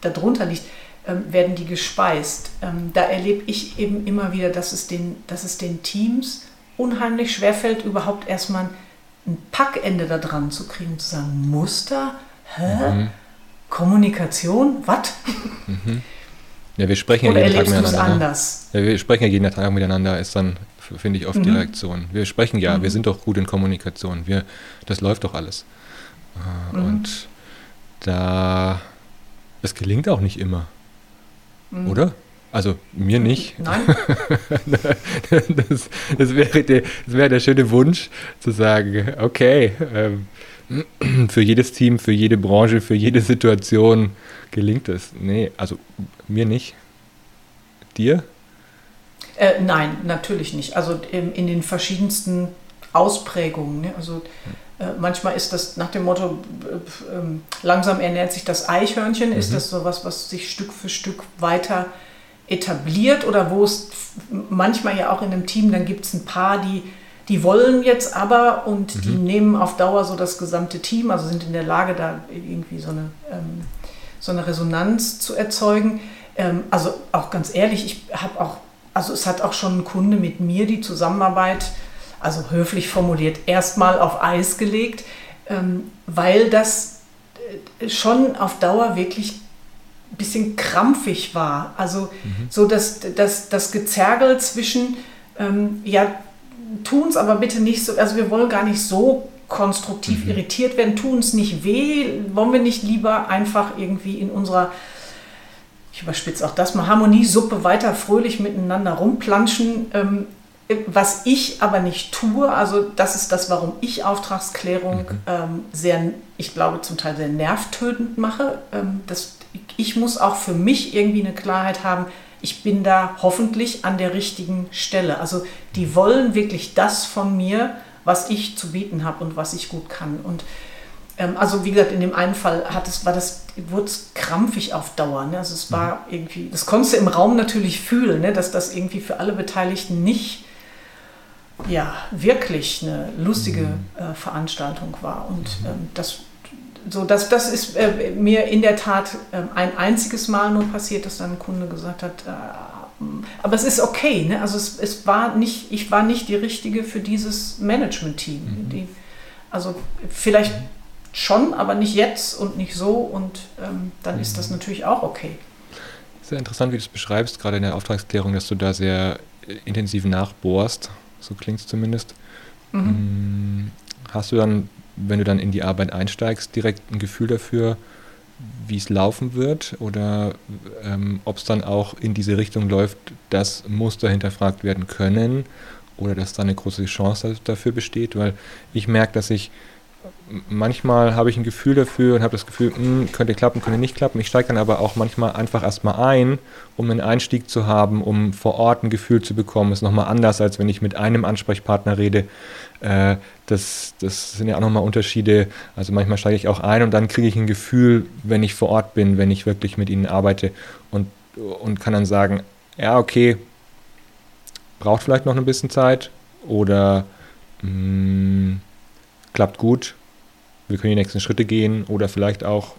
darunter liegt, ähm, werden die gespeist. Ähm, da erlebe ich eben immer wieder, dass es den, dass es den Teams unheimlich schwerfällt, überhaupt erstmal ein Packende da dran zu kriegen, zu sagen, Muster, hä? Mhm. Kommunikation, was? Mhm. Ja, wir sprechen Oder ja jeden Tag miteinander. Anders? Ja, wir sprechen ja jeden Tag miteinander, ist dann, finde ich, oft mhm. die Reaktion. Wir sprechen ja, mhm. wir sind doch gut in Kommunikation. Wir, das läuft doch alles. Äh, mhm. Und da, es gelingt auch nicht immer. Mhm. Oder? Also mir nicht. Nein. (laughs) das, das, wäre der, das wäre der schöne Wunsch, zu sagen, okay, ähm, (clears throat) für jedes Team, für jede Branche, für jede Situation gelingt es. Nee, also mir nicht. Dir? Äh, nein, natürlich nicht. Also in, in den verschiedensten Ausprägungen. Ne? Also äh, manchmal ist das nach dem Motto, äh, ähm, langsam ernährt sich das Eichhörnchen, mhm. ist das sowas, was sich Stück für Stück weiter etabliert oder wo es manchmal ja auch in einem Team, dann gibt es ein paar, die, die wollen jetzt aber und mhm. die nehmen auf Dauer so das gesamte Team, also sind in der Lage, da irgendwie so eine, ähm, so eine Resonanz zu erzeugen. Ähm, also auch ganz ehrlich, ich habe auch, also es hat auch schon ein Kunde mit mir die Zusammenarbeit, also höflich formuliert, erstmal auf Eis gelegt, ähm, weil das äh, schon auf Dauer wirklich ein bisschen krampfig war. Also mhm. so dass das, das Gezergel zwischen, ähm, ja, tun es aber bitte nicht so, also wir wollen gar nicht so konstruktiv mhm. irritiert werden, tun es nicht weh, wollen wir nicht lieber einfach irgendwie in unserer, ich überspitze auch das mal, Harmoniesuppe weiter fröhlich miteinander rumplanschen. Ähm, was ich aber nicht tue, also das ist das, warum ich Auftragsklärung mhm. ähm, sehr, ich glaube zum Teil sehr nervtötend mache. Ähm, das ich muss auch für mich irgendwie eine Klarheit haben, ich bin da hoffentlich an der richtigen Stelle. Also die wollen wirklich das von mir, was ich zu bieten habe und was ich gut kann. Und ähm, also wie gesagt, in dem einen Fall hat es, war das, wurde es krampfig auf Dauer. Ne? Also es war mhm. irgendwie, das konntest du im Raum natürlich fühlen, ne? dass das irgendwie für alle Beteiligten nicht ja, wirklich eine lustige mhm. äh, Veranstaltung war. Und ähm, das so, das, das ist äh, mir in der Tat äh, ein einziges Mal nur passiert, dass dann ein Kunde gesagt hat, äh, aber es ist okay, ne? also es, es war nicht, ich war nicht die Richtige für dieses Management-Team. Mhm. Also vielleicht schon, aber nicht jetzt und nicht so und ähm, dann mhm. ist das mhm. natürlich auch okay. Sehr interessant, wie du es beschreibst, gerade in der Auftragsklärung, dass du da sehr äh, intensiv nachbohrst, so klingt es zumindest. Mhm. Mm, hast du dann wenn du dann in die Arbeit einsteigst, direkt ein Gefühl dafür, wie es laufen wird? Oder ähm, ob es dann auch in diese Richtung läuft, dass Muster hinterfragt werden können oder dass da eine große Chance dafür besteht, weil ich merke, dass ich manchmal habe ich ein Gefühl dafür und habe das Gefühl, mh, hm, könnte klappen, könnte nicht klappen. Ich steige dann aber auch manchmal einfach erstmal ein, um einen Einstieg zu haben, um vor Ort ein Gefühl zu bekommen. Ist nochmal anders, als wenn ich mit einem Ansprechpartner rede. Äh, das, das sind ja auch nochmal Unterschiede. Also manchmal steige ich auch ein und dann kriege ich ein Gefühl, wenn ich vor Ort bin, wenn ich wirklich mit ihnen arbeite und, und kann dann sagen, ja, okay, braucht vielleicht noch ein bisschen Zeit oder mh, hm, klappt gut, wir können die nächsten Schritte gehen oder vielleicht auch,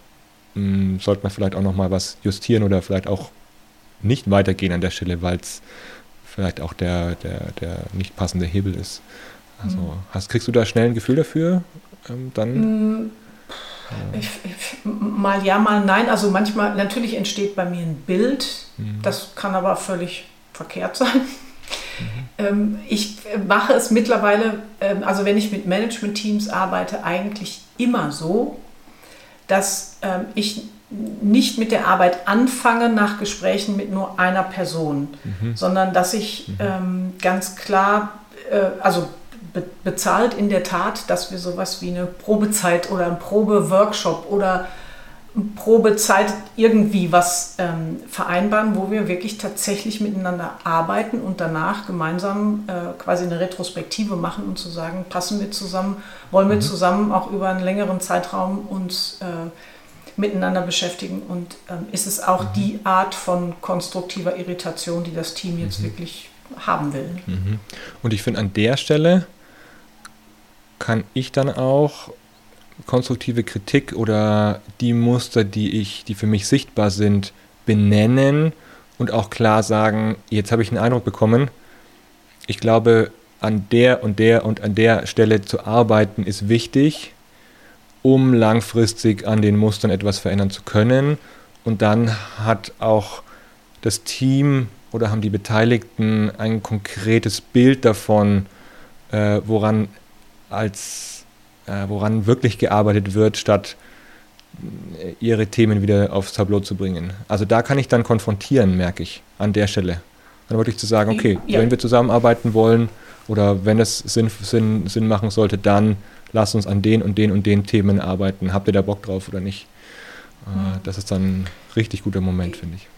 mh, hm, sollte man vielleicht auch nochmal was justieren oder vielleicht auch nicht weitergehen an der Stelle, weil es vielleicht auch der, der, der nicht passende Hebel ist. Also mhm. hast, kriegst du da schnell ein Gefühl dafür? Ähm, dann? Mhm. Ich, ich, mal ja, mal nein. Also manchmal, natürlich entsteht bei mir ein Bild, mhm. das kann aber völlig verkehrt sein. Mhm. Ich mache es mittlerweile, ähm, also wenn ich mit Management-Teams arbeite, eigentlich immer so, dass ähm, ich nicht mit der Arbeit anfange nach Gesprächen mit nur einer Person, mhm. sondern dass ich mhm. ähm, ganz klar, äh, also be bezahlt in der Tat, dass wir sowas wie eine Probezeit oder ein Probeworkshop oder Probezeit irgendwie was ähm, vereinbaren, wo wir wirklich tatsächlich miteinander arbeiten und danach gemeinsam äh, quasi eine Retrospektive machen und zu sagen, passen wir zusammen, wollen wir mhm. zusammen auch über einen längeren Zeitraum uns äh, miteinander beschäftigen und ähm, ist es auch mhm. die Art von konstruktiver Irritation, die das Team jetzt mhm. wirklich haben will. Mhm. Und ich finde, an der Stelle kann ich dann auch konstruktive Kritik oder die Muster, die ich, die für mich sichtbar sind, benennen und auch klar sagen, jetzt habe ich einen Eindruck bekommen, ich glaube, an der und der und an der Stelle zu arbeiten ist wichtig, um langfristig an den Mustern etwas verändern zu können. Und dann hat auch das Team oder haben die Beteiligten ein konkretes Bild davon, äh, woran als woran wirklich gearbeitet wird, statt äh, ihre Themen wieder aufs Tableau zu bringen. Also da kann ich dann konfrontieren, merke ich, an der Stelle. Dann wirklich zu sagen, okay, ja. wenn wir zusammenarbeiten wollen oder wenn es Sinn, Sinn, Sinn machen sollte, dann lasst uns an den und den und den Themen arbeiten. Habt ihr da Bock drauf oder nicht? Mhm. Das ist dann ein richtig guter Moment, finde ich.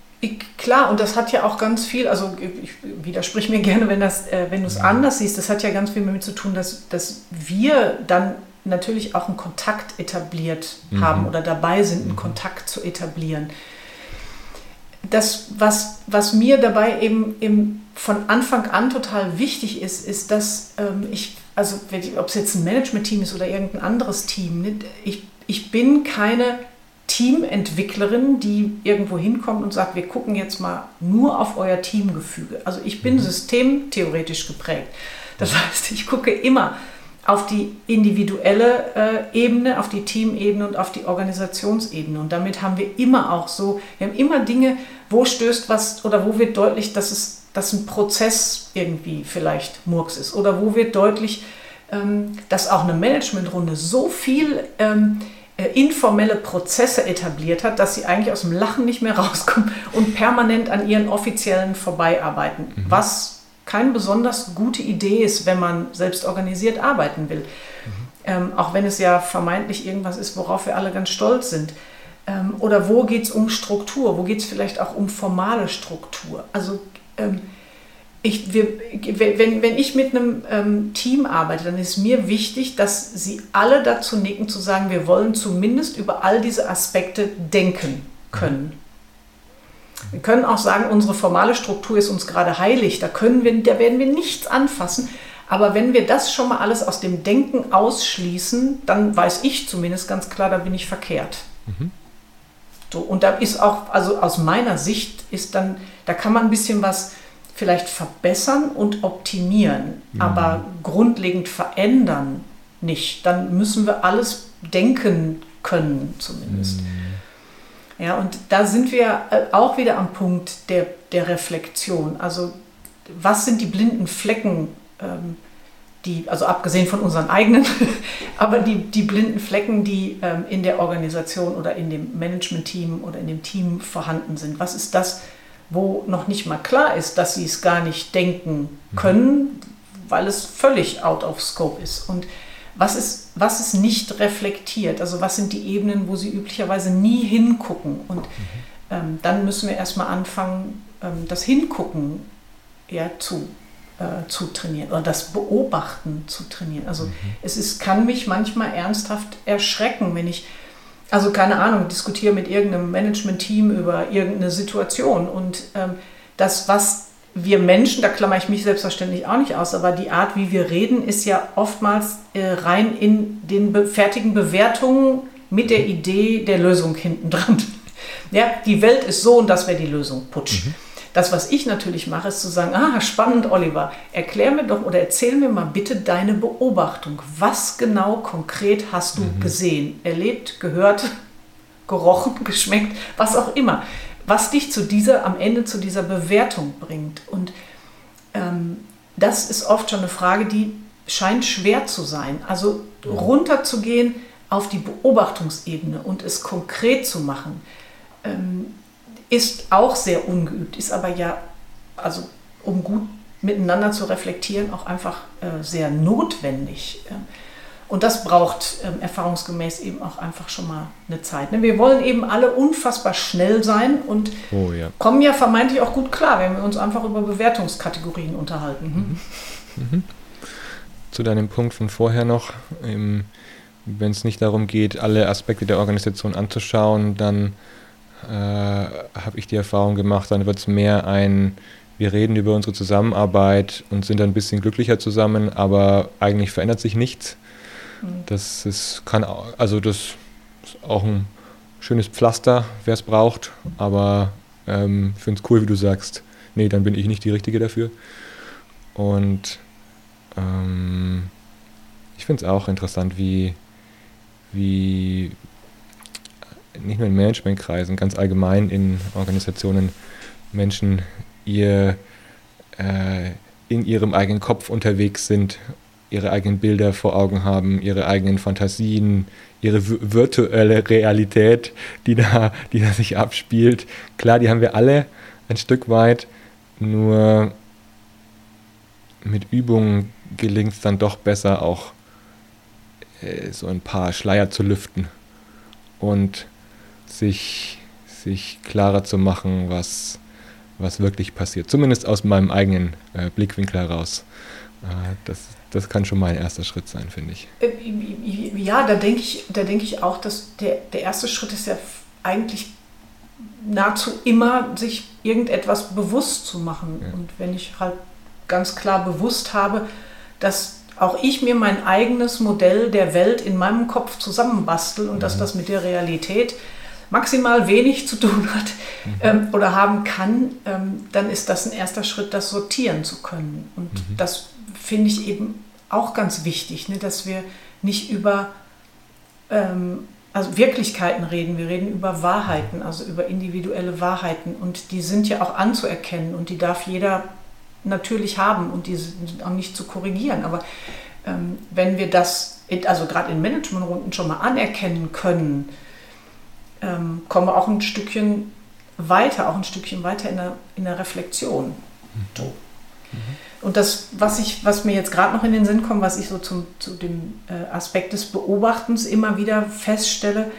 Klar, und das hat ja auch ganz viel, also ich widersprich mir gerne, wenn, das, äh, wenn du es mhm. anders siehst, das hat ja ganz viel damit zu tun, dass, dass wir dann natürlich auch einen Kontakt etabliert mhm. haben oder dabei sind, einen mhm. Kontakt zu etablieren. Das, was, was mir dabei eben, eben von Anfang an total wichtig ist, ist, dass ähm, ich, also ob es jetzt ein Management-Team ist oder irgendein anderes Team, ich, ich bin keine Teamentwicklerin, die irgendwo hinkommt und sagt, wir gucken jetzt mal nur auf euer Teamgefüge. Also ich bin mhm. systemtheoretisch geprägt. Das mhm. heißt, ich gucke immer auf die individuelle äh, Ebene, auf die Teamebene und auf die Organisationsebene. Und damit haben wir immer auch so, wir haben immer Dinge, wo stößt was oder wo wird deutlich, dass es dass ein Prozess irgendwie vielleicht Murks ist oder wo wird deutlich, ähm, dass auch eine Managementrunde so viel ähm, äh, informelle Prozesse etabliert hat, dass sie eigentlich aus dem Lachen nicht mehr (laughs) rauskommen und permanent an ihren offiziellen vorbeiarbeiten. Mhm. Was keine besonders gute Idee ist, wenn man selbst organisiert arbeiten will. Mhm. Ähm, auch wenn es ja vermeintlich irgendwas ist, worauf wir alle ganz stolz sind. Ähm, oder wo geht es um Struktur? Wo geht es vielleicht auch um formale Struktur? Also ähm, ich, wir, wenn, wenn ich mit einem ähm, Team arbeite, dann ist mir wichtig, dass sie alle dazu nicken, zu sagen, wir wollen zumindest über all diese Aspekte denken können. Wir können auch sagen, unsere formale Struktur ist uns gerade heilig, da, können wir, da werden wir nichts anfassen. Aber wenn wir das schon mal alles aus dem Denken ausschließen, dann weiß ich zumindest ganz klar, da bin ich verkehrt. Mhm. So, und da ist auch, also aus meiner Sicht ist dann, da kann man ein bisschen was vielleicht verbessern und optimieren, mhm. aber grundlegend verändern nicht. Dann müssen wir alles denken können, zumindest. Mhm. Ja, und da sind wir äh, auch wieder am Punkt der, der Reflexion. Also, was sind die blinden Flecken, ähm, die, also abgesehen von unseren eigenen, (laughs) aber die, die blinden Flecken, die ähm, in der Organisation oder in dem Management-Team oder in dem Team vorhanden sind? Was ist das, wo noch nicht mal klar ist, dass sie es gar nicht denken mhm. können, weil es völlig out of scope ist. Und was ist, was ist nicht reflektiert? Also was sind die Ebenen, wo sie üblicherweise nie hingucken? Und mhm. ähm, dann müssen wir erstmal anfangen, ähm, das Hingucken ja, zu, äh, zu trainieren oder das Beobachten zu trainieren. Also mhm. es ist, kann mich manchmal ernsthaft erschrecken, wenn ich also keine Ahnung, diskutiere mit irgendeinem Management-Team über irgendeine Situation. Und ähm, das, was wir Menschen, da klammer ich mich selbstverständlich auch nicht aus, aber die Art, wie wir reden, ist ja oftmals äh, rein in den be fertigen Bewertungen mit der Idee der Lösung hinten (laughs) dran. ja, die Welt ist so und das wäre die Lösung. Putsch. Mhm. Das, was ich natürlich mache, ist zu sagen, ah, spannend, Oliver, erklär mir doch oder erzähl mir mal bitte deine Beobachtung. Was genau konkret hast du mhm. gesehen, erlebt, gehört, gerochen, (laughs) geschmeckt, was auch immer, was dich zu dieser, am Ende zu dieser Bewertung bringt. Und ähm, das ist oft schon eine Frage, die scheint schwer zu sein. Also runterzugehen auf die Beobachtungsebene und es konkret zu machen. Ähm, ist auch sehr ungeübt, ist aber ja, also um gut miteinander zu reflektieren, auch einfach äh, sehr notwendig. Und das braucht ähm, erfahrungsgemäß eben auch einfach schon mal eine Zeit. Ne? Wir wollen eben alle unfassbar schnell sein und oh, ja. kommen ja vermeintlich auch gut klar, wenn wir uns einfach über Bewertungskategorien unterhalten. Hm? Mhm. Mhm. Zu deinem Punkt von vorher noch, ähm, wenn es nicht darum geht, alle Aspekte der Organisation anzuschauen, dann äh, habe ich die Erfahrung gemacht, dann wird es mehr ein wir reden über unsere Zusammenarbeit und sind ein bisschen glücklicher zusammen, aber eigentlich verändert sich nichts. Das ist, kann, also das ist auch ein schönes Pflaster, wer es braucht, aber ähm, ich finde es cool, wie du sagst, nee, dann bin ich nicht die Richtige dafür. Und ähm, ich finde es auch interessant, wie, wie nicht nur in Managementkreisen, ganz allgemein in Organisationen Menschen ihr äh, in ihrem eigenen Kopf unterwegs sind, ihre eigenen Bilder vor Augen haben, ihre eigenen Fantasien, ihre virtuelle Realität, die da, die da sich abspielt. Klar, die haben wir alle ein Stück weit, nur mit Übungen gelingt es dann doch besser, auch äh, so ein paar Schleier zu lüften und sich, sich klarer zu machen, was, was wirklich passiert. Zumindest aus meinem eigenen äh, Blickwinkel heraus. Äh, das, das kann schon mal ein erster Schritt sein, finde ich. Äh, ja, da denke ich, da denk ich auch, dass der, der erste Schritt ist ja eigentlich nahezu immer, sich irgendetwas bewusst zu machen. Ja. Und wenn ich halt ganz klar bewusst habe, dass auch ich mir mein eigenes Modell der Welt in meinem Kopf zusammenbastel und mhm. dass das mit der Realität maximal wenig zu tun hat mhm. ähm, oder haben kann, ähm, dann ist das ein erster Schritt, das sortieren zu können. Und mhm. das finde ich eben auch ganz wichtig, ne, dass wir nicht über ähm, also Wirklichkeiten reden, wir reden über Wahrheiten, also über individuelle Wahrheiten und die sind ja auch anzuerkennen und die darf jeder natürlich haben und die sind auch nicht zu korrigieren. Aber ähm, wenn wir das, also gerade in Managementrunden schon mal anerkennen können, ähm, kommen wir auch ein Stückchen weiter, auch ein Stückchen weiter in der, in der Reflexion. Mhm. Und das, was, ich, was mir jetzt gerade noch in den Sinn kommt, was ich so zum, zu dem äh, Aspekt des Beobachtens immer wieder feststelle,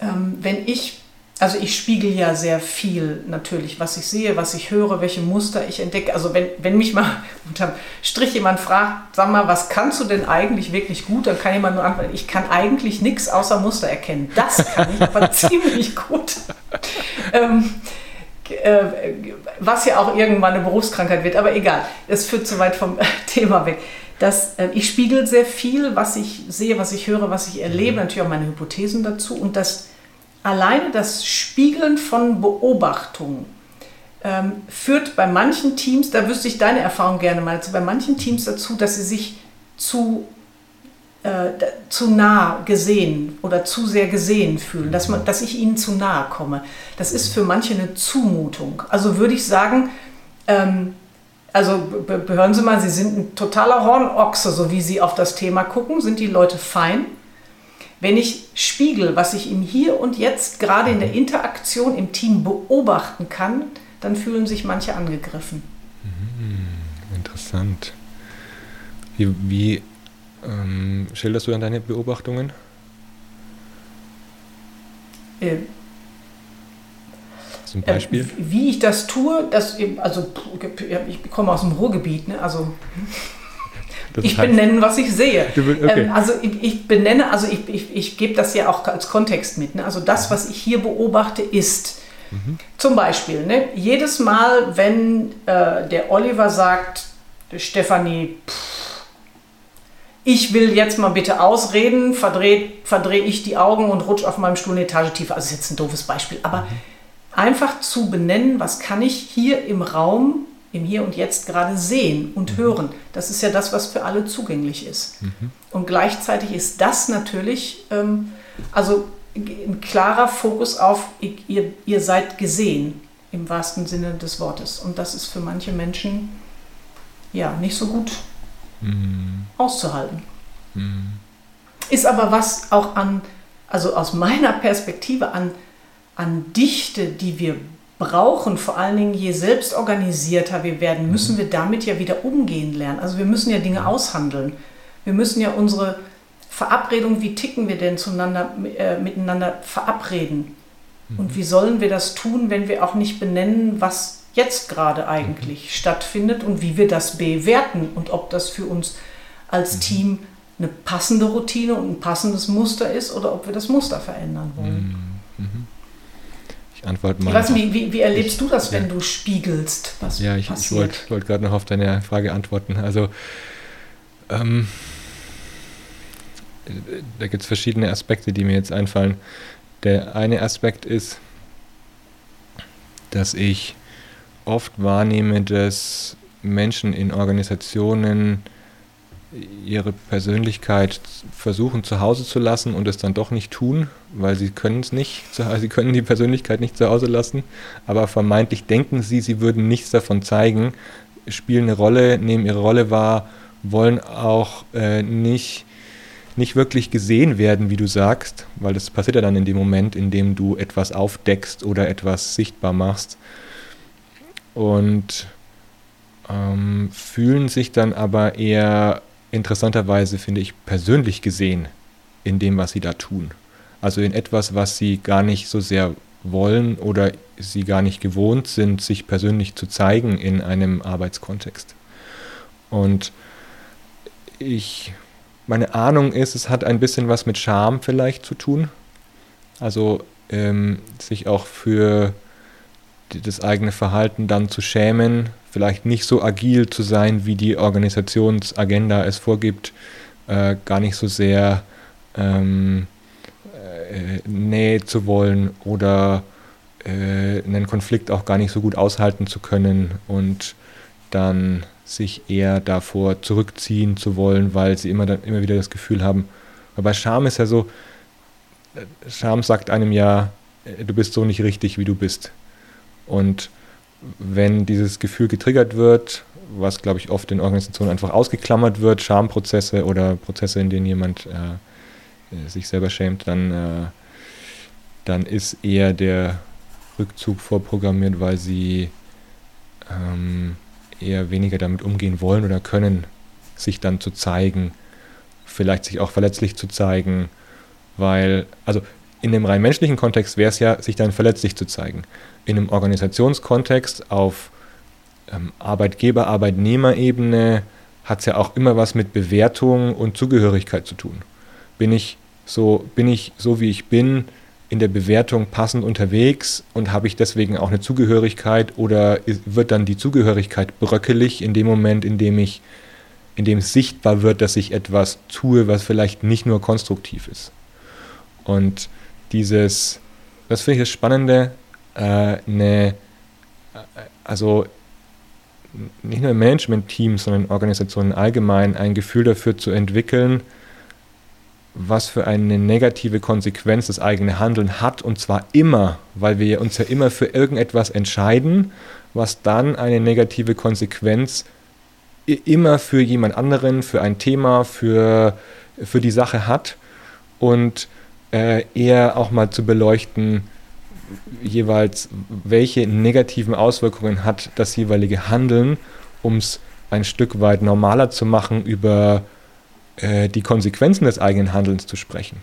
ähm, wenn ich also ich spiegel ja sehr viel natürlich, was ich sehe, was ich höre, welche Muster ich entdecke. Also wenn, wenn mich mal (laughs) unterm Strich jemand fragt, sag mal, was kannst du denn eigentlich wirklich gut, dann kann jemand nur antworten, ich kann eigentlich nichts außer Muster erkennen. Das kann ich aber (laughs) ziemlich gut. Ähm, äh, was ja auch irgendwann eine Berufskrankheit wird, aber egal, das führt zu weit vom (laughs) Thema weg. Das, äh, ich spiegel sehr viel, was ich sehe, was ich höre, was ich erlebe, natürlich auch meine Hypothesen dazu. Und das alleine das Spiegeln von Beobachtungen ähm, führt bei manchen Teams, da wüsste ich deine Erfahrung gerne mal, also bei manchen Teams dazu, dass sie sich zu, äh, zu nah gesehen oder zu sehr gesehen fühlen, dass, man, dass ich ihnen zu nahe komme. Das ist für manche eine Zumutung. Also würde ich sagen, ähm, also hören Sie mal, Sie sind ein totaler Hornochse, so wie Sie auf das Thema gucken. Sind die Leute fein? Wenn ich spiegel, was ich im Hier und Jetzt gerade in der Interaktion im Team beobachten kann, dann fühlen sich manche angegriffen. Mhm, interessant. Wie, wie ähm, schilderst du dann deine Beobachtungen? Äh, Zum Beispiel? Äh, wie ich das tue, das, also ich komme aus dem Ruhrgebiet, ne? also das ich heißt, benenne, was ich sehe. Okay. Ähm, also ich, ich, benenne, also ich, ich, ich gebe das ja auch als Kontext mit. Ne? Also das, was ich hier beobachte, ist mhm. zum Beispiel, ne? jedes Mal, wenn äh, der Oliver sagt, Stefanie, pff, ich will jetzt mal bitte ausreden, verdrehe verdreh ich die Augen und rutsche auf meinem Stuhl eine Etage tiefer. Also das ist jetzt ein doofes Beispiel, aber mhm. einfach zu benennen, was kann ich hier im Raum im Hier und Jetzt gerade sehen und mhm. hören. Das ist ja das, was für alle zugänglich ist. Mhm. Und gleichzeitig ist das natürlich, ähm, also ein klarer Fokus auf, ihr, ihr seid gesehen im wahrsten Sinne des Wortes. Und das ist für manche Menschen ja nicht so gut mhm. auszuhalten. Mhm. Ist aber was auch an, also aus meiner Perspektive an, an Dichte, die wir brauchen, vor allen Dingen je selbstorganisierter wir werden, müssen mhm. wir damit ja wieder umgehen lernen. Also wir müssen ja Dinge aushandeln. Wir müssen ja unsere Verabredung, wie ticken wir denn zueinander, äh, miteinander verabreden? Mhm. Und wie sollen wir das tun, wenn wir auch nicht benennen, was jetzt gerade eigentlich stattfindet und wie wir das bewerten und ob das für uns als mhm. Team eine passende Routine und ein passendes Muster ist oder ob wir das Muster verändern wollen. Mhm. mhm antworte mal. Ich weiß nicht, wie, wie erlebst du das, wenn ja. du spiegelst? Was ja, ich, ich wollte wollt gerade noch auf deine Frage antworten. Also, ähm, da gibt es verschiedene Aspekte, die mir jetzt einfallen. Der eine Aspekt ist, dass ich oft wahrnehme, dass Menschen in Organisationen ihre Persönlichkeit versuchen zu Hause zu lassen und es dann doch nicht tun, weil sie können es nicht, sie können die Persönlichkeit nicht zu Hause lassen, aber vermeintlich denken sie, sie würden nichts davon zeigen, spielen eine Rolle, nehmen ihre Rolle wahr, wollen auch äh, nicht, nicht wirklich gesehen werden, wie du sagst, weil das passiert ja dann in dem Moment, in dem du etwas aufdeckst oder etwas sichtbar machst und ähm, fühlen sich dann aber eher interessanterweise, finde ich, persönlich gesehen in dem, was sie da tun. Also in etwas, was sie gar nicht so sehr wollen oder sie gar nicht gewohnt sind, sich persönlich zu zeigen in einem Arbeitskontext. Und ich, meine Ahnung ist, es hat ein bisschen was mit Scham vielleicht zu tun. Also ähm, sich auch für das eigene Verhalten dann zu schämen, vielleicht nicht so agil zu sein, wie die Organisationsagenda es vorgibt, äh, gar nicht so sehr ähm, äh, Nähe zu wollen oder äh, einen Konflikt auch gar nicht so gut aushalten zu können und dann sich eher davor zurückziehen zu wollen, weil sie immer, dann, immer wieder das Gefühl haben, weil bei Scham ist ja so, äh, Scham sagt einem ja, äh, du bist so nicht richtig, wie du bist. Und wenn dieses Gefühl getriggert wird, was glaube ich oft in Organisationen einfach ausgeklammert wird, Schamprozesse oder Prozesse, in denen jemand äh, äh, sich selber schämt, dann, äh, dann ist eher der Rückzug vorprogrammiert, weil sie ähm, eher weniger damit umgehen wollen oder können, sich dann zu zeigen, vielleicht sich auch verletzlich zu zeigen, weil, also in dem rein menschlichen Kontext wäre es ja, sich dann verletzlich zu zeigen in einem Organisationskontext auf ähm, Arbeitgeber-, Arbeitnehmerebene hat es ja auch immer was mit Bewertung und Zugehörigkeit zu tun. Bin ich so, bin ich so wie ich bin in der Bewertung passend unterwegs und habe ich deswegen auch eine Zugehörigkeit oder wird dann die Zugehörigkeit bröckelig in dem Moment, in dem ich, in dem es sichtbar wird, dass ich etwas tue, was vielleicht nicht nur konstruktiv ist. Und dieses, das finde ich das Spannende äh, eine, also nicht nur im Management-Team, sondern in Organisationen allgemein ein Gefühl dafür zu entwickeln, was für eine negative Konsequenz das eigene Handeln hat. Und zwar immer, weil wir uns ja immer für irgendetwas entscheiden, was dann eine negative Konsequenz immer für jemand anderen, für ein Thema, für, für die Sache hat. Und äh, eher auch mal zu beleuchten, jeweils, welche negativen Auswirkungen hat das jeweilige Handeln, um es ein Stück weit normaler zu machen, über äh, die Konsequenzen des eigenen Handelns zu sprechen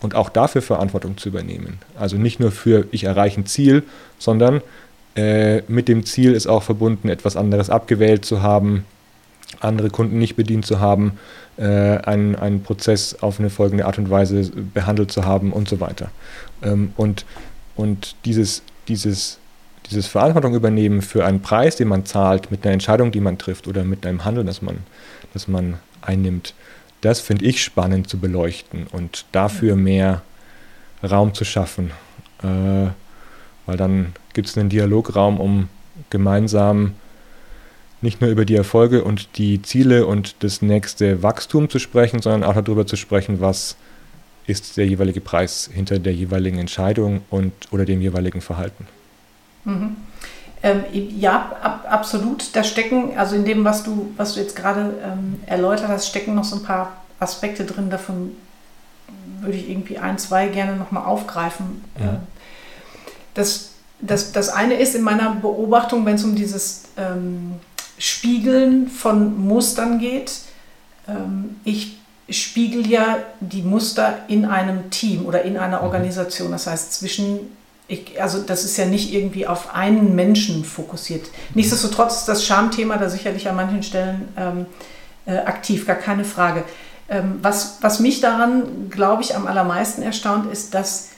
und auch dafür Verantwortung zu übernehmen. Also nicht nur für ich erreiche ein Ziel, sondern äh, mit dem Ziel ist auch verbunden, etwas anderes abgewählt zu haben, andere Kunden nicht bedient zu haben, äh, einen, einen Prozess auf eine folgende Art und Weise behandelt zu haben und so weiter. Ähm, und und dieses, dieses, dieses Verantwortung übernehmen für einen Preis, den man zahlt, mit einer Entscheidung, die man trifft oder mit einem Handeln, das man, das man einnimmt, das finde ich spannend zu beleuchten und dafür mehr Raum zu schaffen. Äh, weil dann gibt es einen Dialograum, um gemeinsam nicht nur über die Erfolge und die Ziele und das nächste Wachstum zu sprechen, sondern auch darüber zu sprechen, was ist der jeweilige Preis hinter der jeweiligen Entscheidung und oder dem jeweiligen Verhalten. Mhm. Ähm, ja, ab, absolut. Da stecken, also in dem, was du, was du jetzt gerade ähm, erläutert hast, stecken noch so ein paar Aspekte drin. Davon würde ich irgendwie ein, zwei gerne nochmal aufgreifen. Ja. Ähm, das, das, das eine ist in meiner Beobachtung, wenn es um dieses ähm, Spiegeln von Mustern geht, ähm, ich spiegel ja die Muster in einem Team oder in einer mhm. Organisation. Das heißt, zwischen, ich, also das ist ja nicht irgendwie auf einen Menschen fokussiert. Nichtsdestotrotz ist das Schamthema da sicherlich an manchen Stellen ähm, äh, aktiv, gar keine Frage. Ähm, was, was mich daran, glaube ich, am allermeisten erstaunt, ist, dass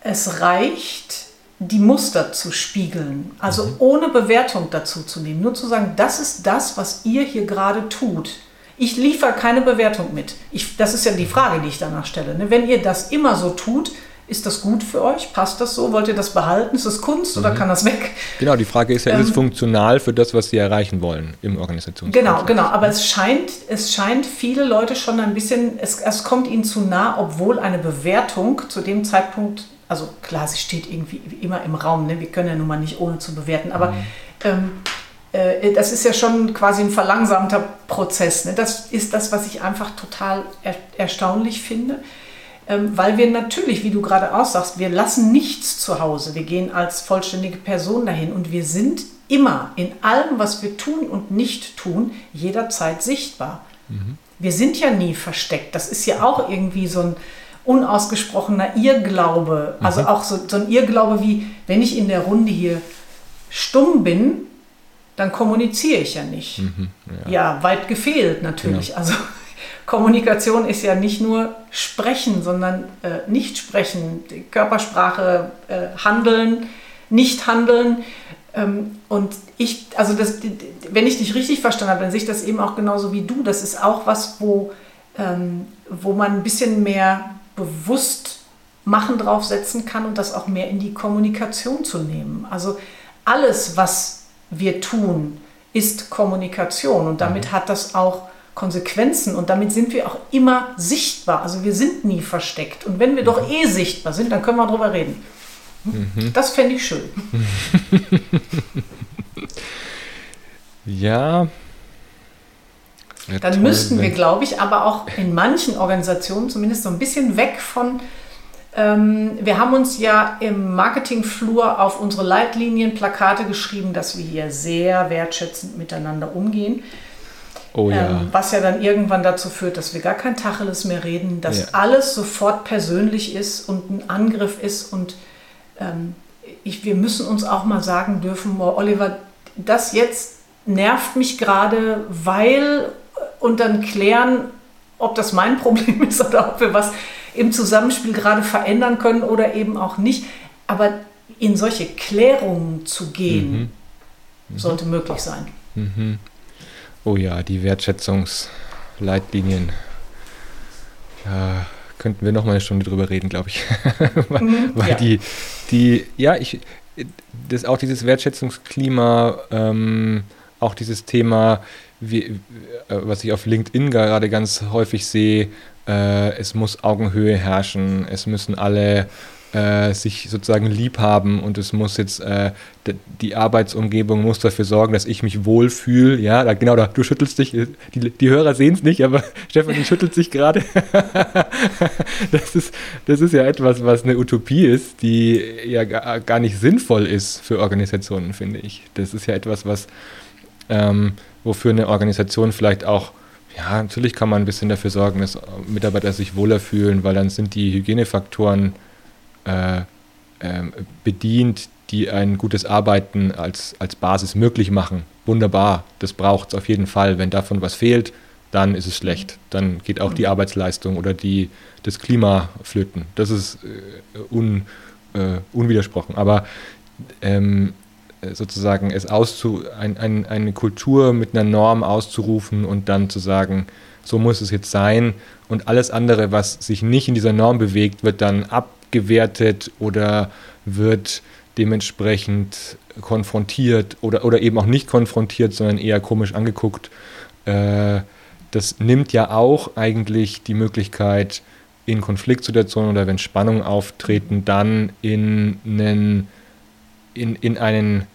es reicht, die Muster zu spiegeln, also mhm. ohne Bewertung dazu zu nehmen, nur zu sagen, das ist das, was ihr hier gerade tut. Ich liefere keine Bewertung mit. Ich, das ist ja die Frage, die ich danach stelle. Ne? Wenn ihr das immer so tut, ist das gut für euch? Passt das so? Wollt ihr das behalten? Ist das Kunst oder mhm. kann das weg? Genau, die Frage ist ja, ähm, ist es ähm, funktional für das, was Sie erreichen wollen im Organisationsprozess? Genau, genau. Aber es scheint, es scheint viele Leute schon ein bisschen, es, es kommt ihnen zu nah, obwohl eine Bewertung zu dem Zeitpunkt, also klar, sie steht irgendwie immer im Raum, ne? wir können ja nun mal nicht ohne zu bewerten, aber mhm. ähm, äh, das ist ja schon quasi ein verlangsamter Prozess. Ne? Das ist das, was ich einfach total er erstaunlich finde. Ähm, weil wir natürlich, wie du gerade aussagst, wir lassen nichts zu Hause. Wir gehen als vollständige Person dahin und wir sind immer in allem, was wir tun und nicht tun, jederzeit sichtbar. Mhm. Wir sind ja nie versteckt. Das ist ja auch irgendwie so ein unausgesprochener Irrglaube. Also mhm. auch so, so ein Irrglaube wie, wenn ich in der Runde hier stumm bin, dann kommuniziere ich ja nicht. Mhm, ja. ja. weit gefehlt natürlich. Genau. Also (laughs) Kommunikation ist ja nicht nur Sprechen, sondern äh, nicht sprechen, Körpersprache, äh, Handeln, nicht handeln. Ähm, und ich, also das, wenn ich dich richtig verstanden habe, dann sehe ich das eben auch genauso wie du. Das ist auch was, wo, ähm, wo man ein bisschen mehr bewusst machen draufsetzen kann und das auch mehr in die Kommunikation zu nehmen. Also alles, was wir tun, ist Kommunikation und damit mhm. hat das auch Konsequenzen und damit sind wir auch immer sichtbar. Also wir sind nie versteckt. Und wenn wir doch eh sichtbar sind, dann können wir darüber reden. Mhm. Das fände ich schön. (laughs) ja. Dann müssten wir, glaube ich, aber auch in manchen Organisationen zumindest so ein bisschen weg von wir haben uns ja im Marketingflur auf unsere Leitlinien Plakate geschrieben, dass wir hier sehr wertschätzend miteinander umgehen. Oh, ja. ähm, was ja dann irgendwann dazu führt, dass wir gar kein Tacheles mehr reden, dass ja. alles sofort persönlich ist und ein Angriff ist. Und ähm, ich, wir müssen uns auch mal sagen dürfen, oh, Oliver, das jetzt nervt mich gerade, weil und dann klären, ob das mein (laughs) Problem ist oder ob wir was im Zusammenspiel gerade verändern können oder eben auch nicht. Aber in solche Klärungen zu gehen, mhm. Mhm. sollte möglich sein. Mhm. Oh ja, die Wertschätzungsleitlinien. Ja, könnten wir noch mal eine Stunde drüber reden, glaube ich. (laughs) weil, mhm, weil ja. die, die, ja, ich, das auch dieses Wertschätzungsklima, ähm, auch dieses Thema, wie, äh, was ich auf LinkedIn gerade ganz häufig sehe, äh, es muss Augenhöhe herrschen, es müssen alle äh, sich sozusagen lieb haben und es muss jetzt, äh, die Arbeitsumgebung muss dafür sorgen, dass ich mich wohlfühle. Ja, da, genau, da, du schüttelst dich, die, die Hörer sehen es nicht, aber (laughs) Stefanie schüttelt sich gerade. (laughs) das, ist, das ist ja etwas, was eine Utopie ist, die ja gar, nicht sinnvoll ist für Organisationen, finde ich. Das ist ja etwas, was, ähm, wofür eine Organisation vielleicht auch ja, natürlich kann man ein bisschen dafür sorgen, dass Mitarbeiter sich wohler fühlen, weil dann sind die Hygienefaktoren äh, äh, bedient, die ein gutes Arbeiten als, als Basis möglich machen. Wunderbar, das braucht es auf jeden Fall. Wenn davon was fehlt, dann ist es schlecht. Dann geht auch die mhm. Arbeitsleistung oder die, das Klima flöten. Das ist äh, un, äh, unwidersprochen. Aber ähm, sozusagen es auszu, ein, ein, eine Kultur mit einer Norm auszurufen und dann zu sagen, so muss es jetzt sein und alles andere, was sich nicht in dieser Norm bewegt, wird dann ab gewertet oder wird dementsprechend konfrontiert oder, oder eben auch nicht konfrontiert, sondern eher komisch angeguckt. Äh, das nimmt ja auch eigentlich die Möglichkeit, in Konfliktsituationen oder wenn Spannungen auftreten, dann in einen, in, in einen,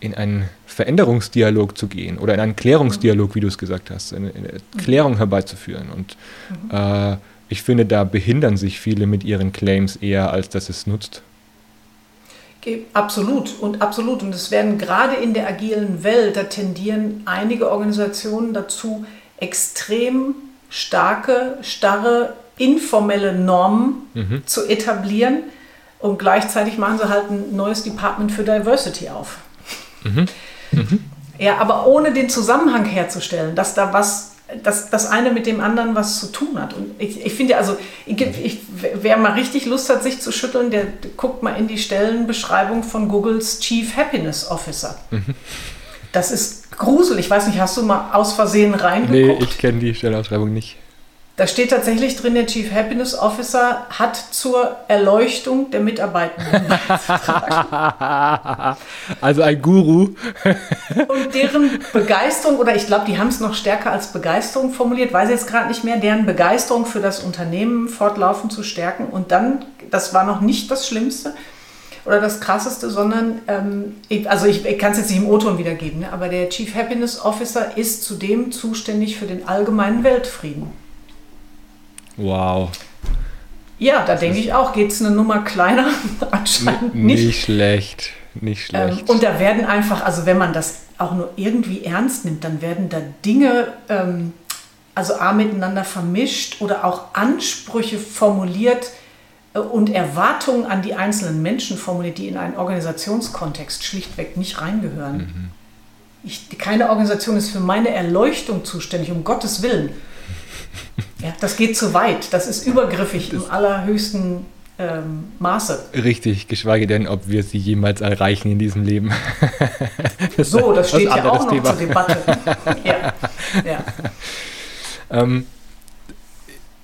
in einen Veränderungsdialog zu gehen oder in einen Klärungsdialog, wie du es gesagt hast, eine, Klärung herbeizuführen. Und mhm. äh, ich finde, da behindern sich viele mit ihren Claims eher, als dass es nutzt. Absolut und absolut. Und es werden gerade in der agilen Welt, da tendieren einige Organisationen dazu, extrem starke, starre, informelle Normen mhm. zu etablieren. Und gleichzeitig machen sie halt ein neues Department für Diversity auf. Mhm. Mhm. Ja, aber ohne den Zusammenhang herzustellen, dass da was dass das eine mit dem anderen was zu tun hat. Und ich, ich finde, also, ich, ich, wer mal richtig Lust hat, sich zu schütteln, der guckt mal in die Stellenbeschreibung von Googles Chief Happiness Officer. Mhm. Das ist gruselig. Ich weiß nicht, hast du mal aus Versehen reingeguckt? Nee, ich kenne die Stellenausschreibung nicht. Da steht tatsächlich drin, der Chief Happiness Officer hat zur Erleuchtung der Mitarbeitenden (laughs) Also ein Guru. Und deren Begeisterung, oder ich glaube, die haben es noch stärker als Begeisterung formuliert, weiß ich jetzt gerade nicht mehr, deren Begeisterung für das Unternehmen fortlaufend zu stärken. Und dann, das war noch nicht das Schlimmste oder das Krasseste, sondern, ähm, also ich, ich kann es jetzt nicht im O-Ton wiedergeben, ne, aber der Chief Happiness Officer ist zudem zuständig für den allgemeinen Weltfrieden. Wow. Ja, da denke ich auch, geht es eine Nummer kleiner? (laughs) Anscheinend nicht. Nicht schlecht, nicht ähm, schlecht. Ähm, und da werden einfach, also wenn man das auch nur irgendwie ernst nimmt, dann werden da Dinge, ähm, also A, miteinander vermischt oder auch Ansprüche formuliert äh, und Erwartungen an die einzelnen Menschen formuliert, die in einen Organisationskontext schlichtweg nicht reingehören. Mhm. Ich, keine Organisation ist für meine Erleuchtung zuständig, um Gottes Willen. (laughs) Ja, das geht zu weit. Das ist übergriffig das im allerhöchsten ähm, Maße. Richtig, geschweige denn, ob wir sie jemals erreichen in diesem Leben. (laughs) das so, das steht ja auch noch Thema. zur Debatte. ja. ja. (laughs) Ähm,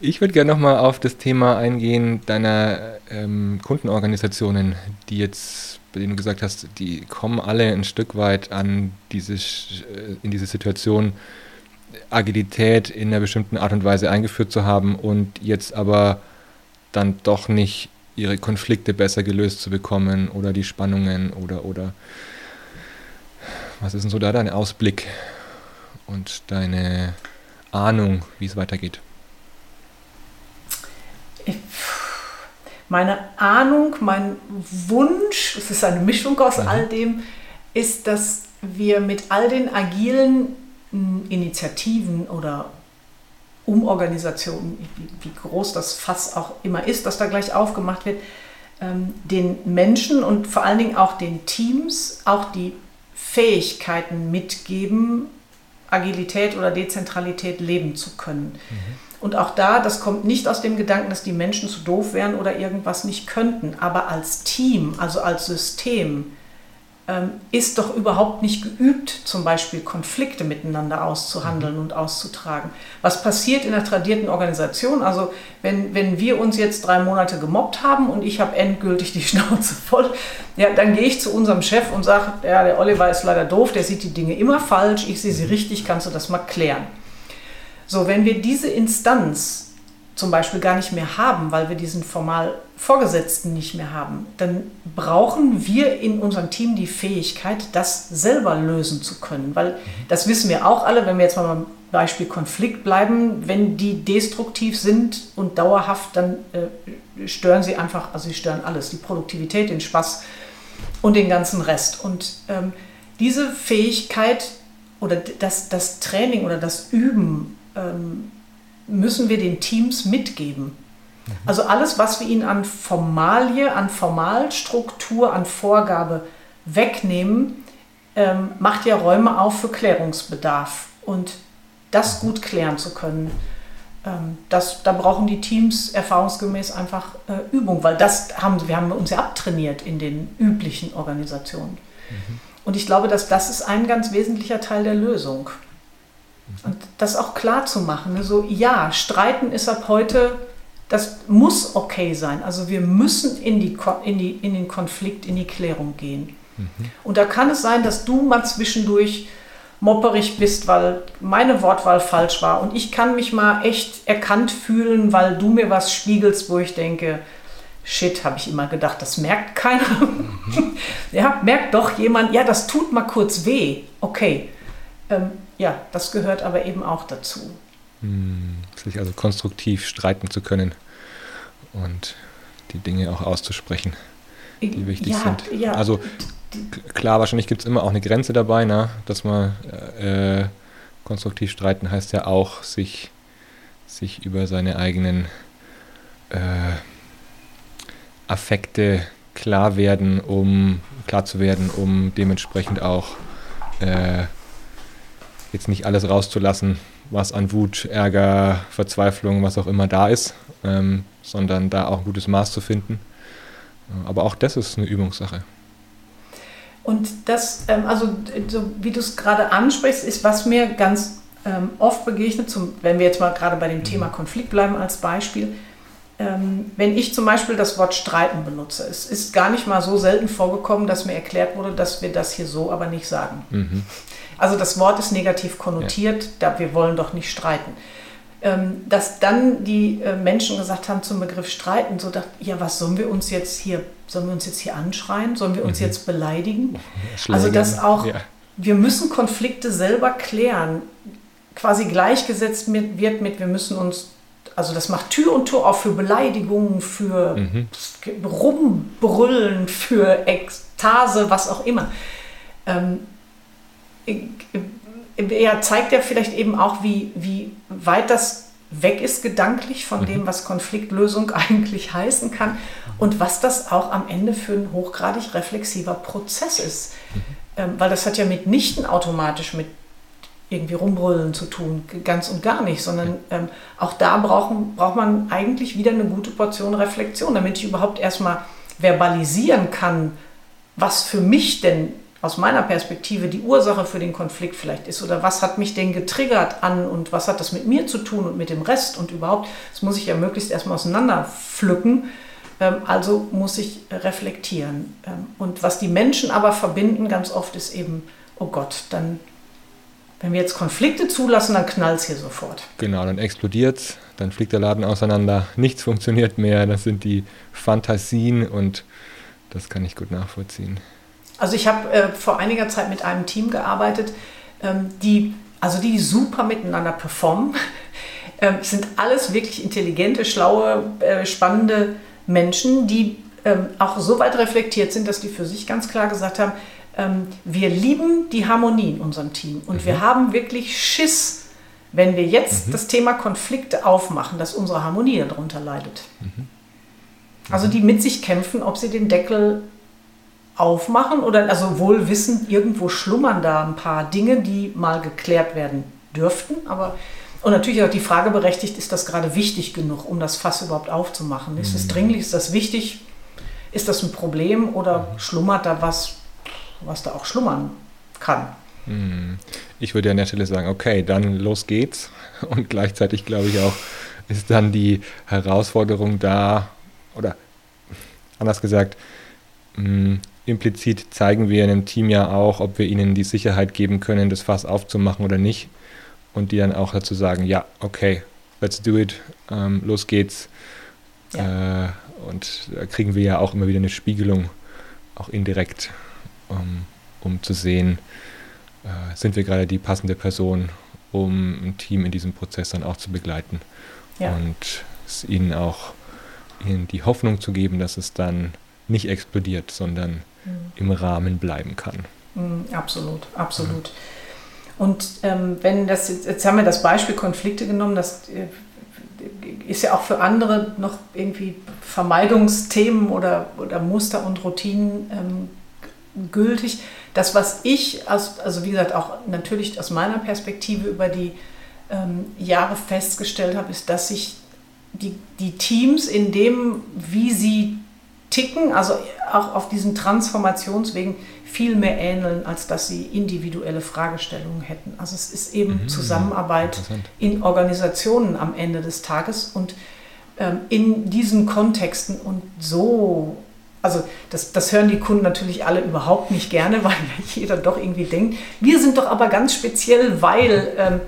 ich würde gerne nochmal auf das Thema eingehen deiner ähm, Kundenorganisationen, die jetzt, bei denen du gesagt hast, die kommen alle ein Stück weit an diese, äh, in diese Situation, Agilität in einer bestimmten Art und Weise eingeführt zu haben und jetzt aber dann doch nicht ihre Konflikte besser gelöst zu bekommen oder die Spannungen oder oder was ist denn so da dein Ausblick und deine Ahnung, wie es weitergeht? Meine Ahnung, mein Wunsch, es ist eine Mischung aus mhm. all dem, ist, dass wir mit all den agilen Initiativen oder Umorganisationen, wie groß das Fass auch immer ist, das da gleich aufgemacht wird, ähm, den Menschen und vor allen Dingen auch den Teams auch die Fähigkeiten mitgeben, Agilität oder Dezentralität leben zu können. Mhm. Und auch da, das kommt nicht aus dem Gedanken, dass die Menschen zu doof wären oder irgendwas nicht könnten, aber als Team, also als System, ist doch überhaupt nicht geübt, zum Beispiel Konflikte miteinander auszuhandeln mhm. und auszutragen. Was passiert in einer tradierten Organisation? Also wenn, wenn wir uns jetzt drei Monate gemobbt haben und ich habe endgültig die (laughs) Schnauze voll, ja, dann gehe ich zu unserem Chef und sage, ja, der Oliver ist leider doof, der sieht die Dinge immer falsch, ich sehe sie richtig, kannst du das mal klären? So, wenn wir diese Instanz zum Beispiel gar nicht mehr haben, weil wir diesen formal Vorgesetzten nicht mehr haben, dann brauchen wir in unserem Team die Fähigkeit, das selber lösen zu können. Weil das wissen wir auch alle, wenn wir jetzt mal beim Beispiel Konflikt bleiben, wenn die destruktiv sind und dauerhaft, dann äh, stören sie einfach, also sie stören alles, die Produktivität, den Spaß und den ganzen Rest. Und ähm, diese Fähigkeit oder das, das Training oder das Üben, ähm, müssen wir den Teams mitgeben. Also alles, was wir ihnen an Formalie, an Formalstruktur, an Vorgabe wegnehmen, ähm, macht ja Räume auf für Klärungsbedarf. Und das gut klären zu können, ähm, das, da brauchen die Teams erfahrungsgemäß einfach äh, Übung, weil das haben wir haben uns ja abtrainiert in den üblichen Organisationen. Mhm. Und ich glaube, dass das ist ein ganz wesentlicher Teil der Lösung. Und das auch klar zu machen. Ne? So, ja, streiten ist ab heute, das muss okay sein. Also wir müssen in, die, in, die, in den Konflikt, in die Klärung gehen. Mhm. Und da kann es sein, dass du mal zwischendurch mopperig bist, weil meine Wortwahl falsch war. Und ich kann mich mal echt erkannt fühlen, weil du mir was spiegelst, wo ich denke, shit, habe ich immer gedacht, das merkt keiner. Mhm. (laughs) ja, merkt doch jemand, ja, das tut mal kurz weh. Okay. Ähm, ja, das gehört aber eben auch dazu. Hm, sich also konstruktiv streiten zu können und die Dinge auch auszusprechen, die wichtig ja, sind. Ja. Also klar, wahrscheinlich gibt es immer auch eine Grenze dabei, ne? dass man äh, konstruktiv streiten heißt ja auch, sich, sich über seine eigenen äh, Affekte klar werden, um klar zu werden, um dementsprechend auch äh, jetzt nicht alles rauszulassen, was an Wut, Ärger, Verzweiflung, was auch immer da ist, ähm, sondern da auch ein gutes Maß zu finden. Aber auch das ist eine Übungssache. Und das, ähm, also so wie du es gerade ansprichst, ist, was mir ganz ähm, oft begegnet, zum, wenn wir jetzt mal gerade bei dem mhm. Thema Konflikt bleiben als Beispiel, ähm, wenn ich zum Beispiel das Wort streiten benutze. Es ist gar nicht mal so selten vorgekommen, dass mir erklärt wurde, dass wir das hier so aber nicht sagen. Mhm. Also das Wort ist negativ konnotiert, ja. da wir wollen doch nicht streiten. Ähm, dass dann die äh, Menschen gesagt haben zum Begriff streiten, so dachte, ja, was sollen wir uns jetzt hier, sollen wir uns jetzt hier anschreien? Sollen wir uns mhm. jetzt beleidigen? Schlägen. Also dass auch, ja. wir müssen Konflikte selber klären, quasi gleichgesetzt mit, wird mit, wir müssen uns, also das macht Tür und Tor auf für Beleidigungen, für mhm. Rumbrüllen, für Ekstase, was auch immer. Ähm, er zeigt ja vielleicht eben auch, wie, wie weit das weg ist gedanklich von mhm. dem, was Konfliktlösung (laughs) eigentlich heißen kann und was das auch am Ende für ein hochgradig reflexiver Prozess ist. Mhm. Ähm, weil das hat ja mitnichten automatisch mit irgendwie rumbrüllen zu tun, ganz und gar nicht, sondern ähm, auch da brauchen, braucht man eigentlich wieder eine gute Portion Reflexion, damit ich überhaupt erstmal verbalisieren kann, was für mich denn aus meiner Perspektive die Ursache für den Konflikt vielleicht ist oder was hat mich denn getriggert an und was hat das mit mir zu tun und mit dem Rest und überhaupt, das muss ich ja möglichst erstmal auseinanderpflücken. Ähm, also muss ich reflektieren. Ähm, und was die Menschen aber verbinden ganz oft ist eben, oh Gott, dann, wenn wir jetzt Konflikte zulassen, dann knallt es hier sofort. Genau, dann explodiert es, dann fliegt der Laden auseinander, (laughs) nichts funktioniert mehr, das sind die Fantasien und das kann ich gut nachvollziehen. Also ich habe äh, vor einiger Zeit mit einem Team gearbeitet, ähm, die also die super miteinander performen. (laughs) ähm, es sind alles wirklich intelligente, schlaue, äh, spannende Menschen, die ähm, auch so weit reflektiert sind, dass die für sich ganz klar gesagt haben, ähm, wir lieben die Harmonie in unserem Team und mhm. wir haben wirklich Schiss, wenn wir jetzt mhm. das Thema Konflikte aufmachen, dass unsere Harmonie darunter leidet. Mhm. Also die mit sich kämpfen, ob sie den Deckel aufmachen oder also wohl wissen, irgendwo schlummern da ein paar Dinge, die mal geklärt werden dürften, aber und natürlich auch die Frage berechtigt, ist das gerade wichtig genug, um das Fass überhaupt aufzumachen? Ist es mhm. dringlich, ist das wichtig? Ist das ein Problem oder mhm. schlummert da was, was da auch schlummern kann? Mhm. Ich würde an der Stelle sagen, okay, dann los geht's. (laughs) Und gleichzeitig glaube ich auch, ist dann die Herausforderung da, oder anders gesagt, implizit zeigen wir einem Team ja auch, ob wir ihnen die Sicherheit geben können, das Fass aufzumachen oder nicht. Und die dann auch dazu sagen, ja, okay, let's do it, ähm, los geht's. Ja. Äh, und da kriegen wir ja auch immer wieder eine Spiegelung, auch indirekt, um, um zu sehen, äh, sind wir gerade die passende Person, um ein Team in diesem Prozess dann auch zu begleiten. Ja. Und es ihnen auch ihnen die Hoffnung zu geben, dass es dann nicht explodiert, sondern mhm. im Rahmen bleiben kann. Mhm, absolut, absolut. Und ähm, wenn das, jetzt haben wir das Beispiel Konflikte genommen, das äh, ist ja auch für andere noch irgendwie Vermeidungsthemen oder, oder Muster und Routinen ähm, gültig. Das, was ich, aus, also wie gesagt, auch natürlich aus meiner Perspektive über die ähm, Jahre festgestellt habe, ist, dass sich die, die Teams in dem, wie sie ticken, also auch auf diesen Transformationswegen viel mehr ähneln, als dass sie individuelle Fragestellungen hätten. Also es ist eben mhm, Zusammenarbeit in Organisationen am Ende des Tages und ähm, in diesen Kontexten und so, also das, das hören die Kunden natürlich alle überhaupt nicht gerne, (laughs) weil jeder doch irgendwie denkt, wir sind doch aber ganz speziell, weil, ähm,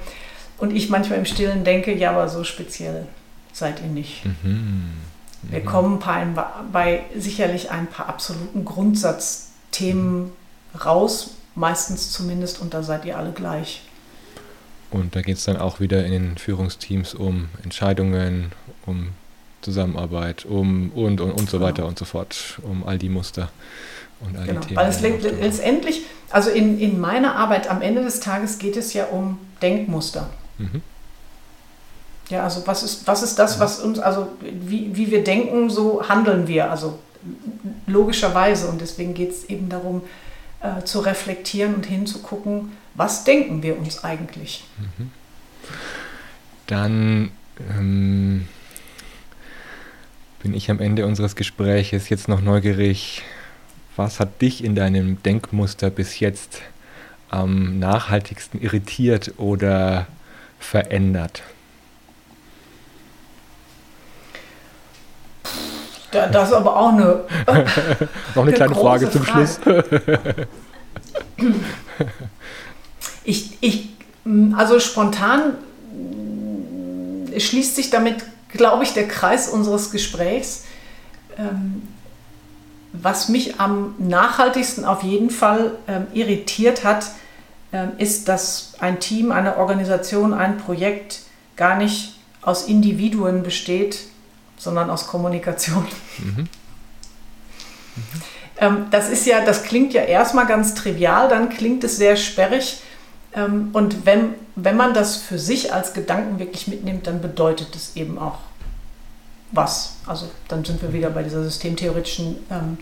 und ich manchmal im Stillen denke, ja, aber so speziell seid ihr nicht. Mhm. Wir kommen bei, sicherlich ein paar absoluten Grundsatzthemen raus, meistens zumindest, und da seid ihr alle gleich. Und da geht es dann auch wieder in den Führungsteams um Entscheidungen, um Zusammenarbeit, um und und, und so genau. weiter und so fort, um all die Muster und all genau. die Themen. Weil es letztendlich, also in, in meiner Arbeit am Ende des Tages geht es ja um Denkmuster. Mhm. Ja, also was ist, was ist das, was uns, also wie, wie wir denken, so handeln wir, also logischerweise. Und deswegen geht es eben darum, äh, zu reflektieren und hinzugucken, was denken wir uns eigentlich. Mhm. Dann ähm, bin ich am Ende unseres Gespräches jetzt noch neugierig. Was hat dich in deinem Denkmuster bis jetzt am nachhaltigsten irritiert oder verändert? Das ist aber auch eine. (laughs) Noch eine, eine kleine Frage zum Frage. Schluss. (clears throat) ich, ich, also spontan schließt sich damit, glaube ich, der Kreis unseres Gesprächs. Ähm, was mich am nachhaltigsten auf jeden Fall ähm, irritiert hat, ähm, ist, dass ein Team, eine Organisation, ein Projekt gar nicht aus Individuen besteht, sondern aus Kommunikation. Mhm. Mhm. Ähm, das ist ja, das klingt ja erstmal ganz trivial, dann klingt es sehr sperrig. Ähm, und wenn, wenn man das für sich als Gedanken wirklich mitnimmt, dann bedeutet es eben auch was. Also dann sind wir wieder bei dieser systemtheoretischen ähm,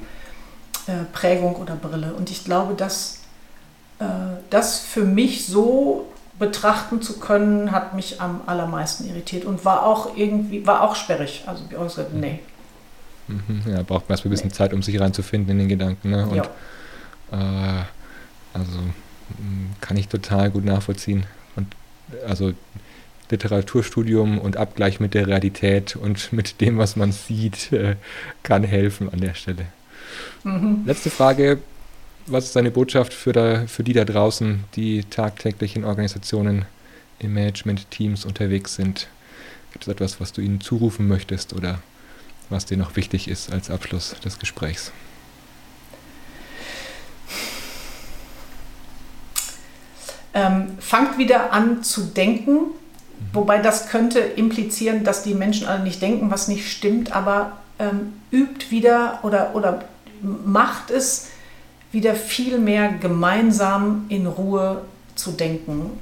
äh, Prägung oder Brille. Und ich glaube, dass äh, das für mich so betrachten zu können, hat mich am allermeisten irritiert und war auch irgendwie, war auch sperrig. Also wie gesagt, nee. Mhm, ja, braucht man erstmal ein bisschen nee. Zeit, um sich reinzufinden in den Gedanken. Ne? Und, ja. Äh, also kann ich total gut nachvollziehen. Und also Literaturstudium und Abgleich mit der Realität und (laughs) mit dem, was man sieht, äh, kann helfen an der Stelle. Mhm. Letzte Frage, was ist deine Botschaft für, da, für die da draußen, die tagtäglich in Organisationen, in Management-Teams unterwegs sind? Gibt es etwas, was du ihnen zurufen möchtest oder was dir noch wichtig ist als Abschluss des Gesprächs? Ähm, fangt wieder an zu denken, mhm. wobei das könnte implizieren, dass die Menschen alle nicht denken, was nicht stimmt, aber ähm, übt wieder oder, oder macht es, wieder viel mehr gemeinsam in Ruhe zu denken,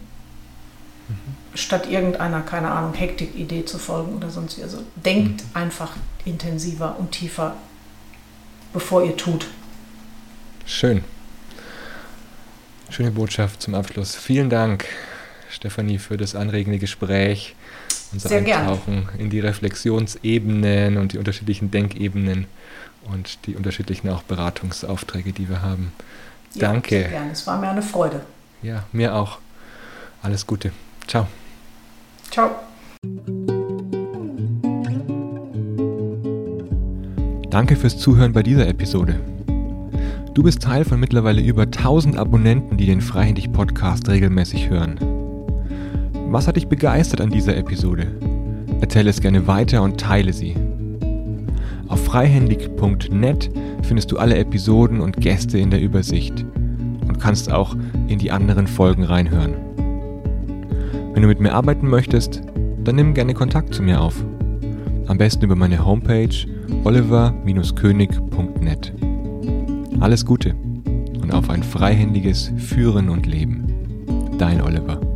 mhm. statt irgendeiner, keine Ahnung, Hektik-Idee zu folgen oder sonst wie. Also denkt mhm. einfach intensiver und tiefer, bevor ihr tut. Schön. Schöne Botschaft zum Abschluss. Vielen Dank, Stefanie, für das anregende Gespräch, unser Sehr Eintauchen gern. in die Reflexionsebenen und die unterschiedlichen Denkebenen und die unterschiedlichen auch Beratungsaufträge, die wir haben. Ja, Danke. Sehr gerne. Es war mir eine Freude. Ja, mir auch. Alles Gute. Ciao. Ciao. Danke fürs Zuhören bei dieser Episode. Du bist Teil von mittlerweile über 1000 Abonnenten, die den Freihändig Podcast regelmäßig hören. Was hat dich begeistert an dieser Episode? Erzähle es gerne weiter und teile sie. Auf freihändig.net findest du alle Episoden und Gäste in der Übersicht und kannst auch in die anderen Folgen reinhören. Wenn du mit mir arbeiten möchtest, dann nimm gerne Kontakt zu mir auf. Am besten über meine Homepage oliver-könig.net. Alles Gute und auf ein freihändiges Führen und Leben. Dein Oliver.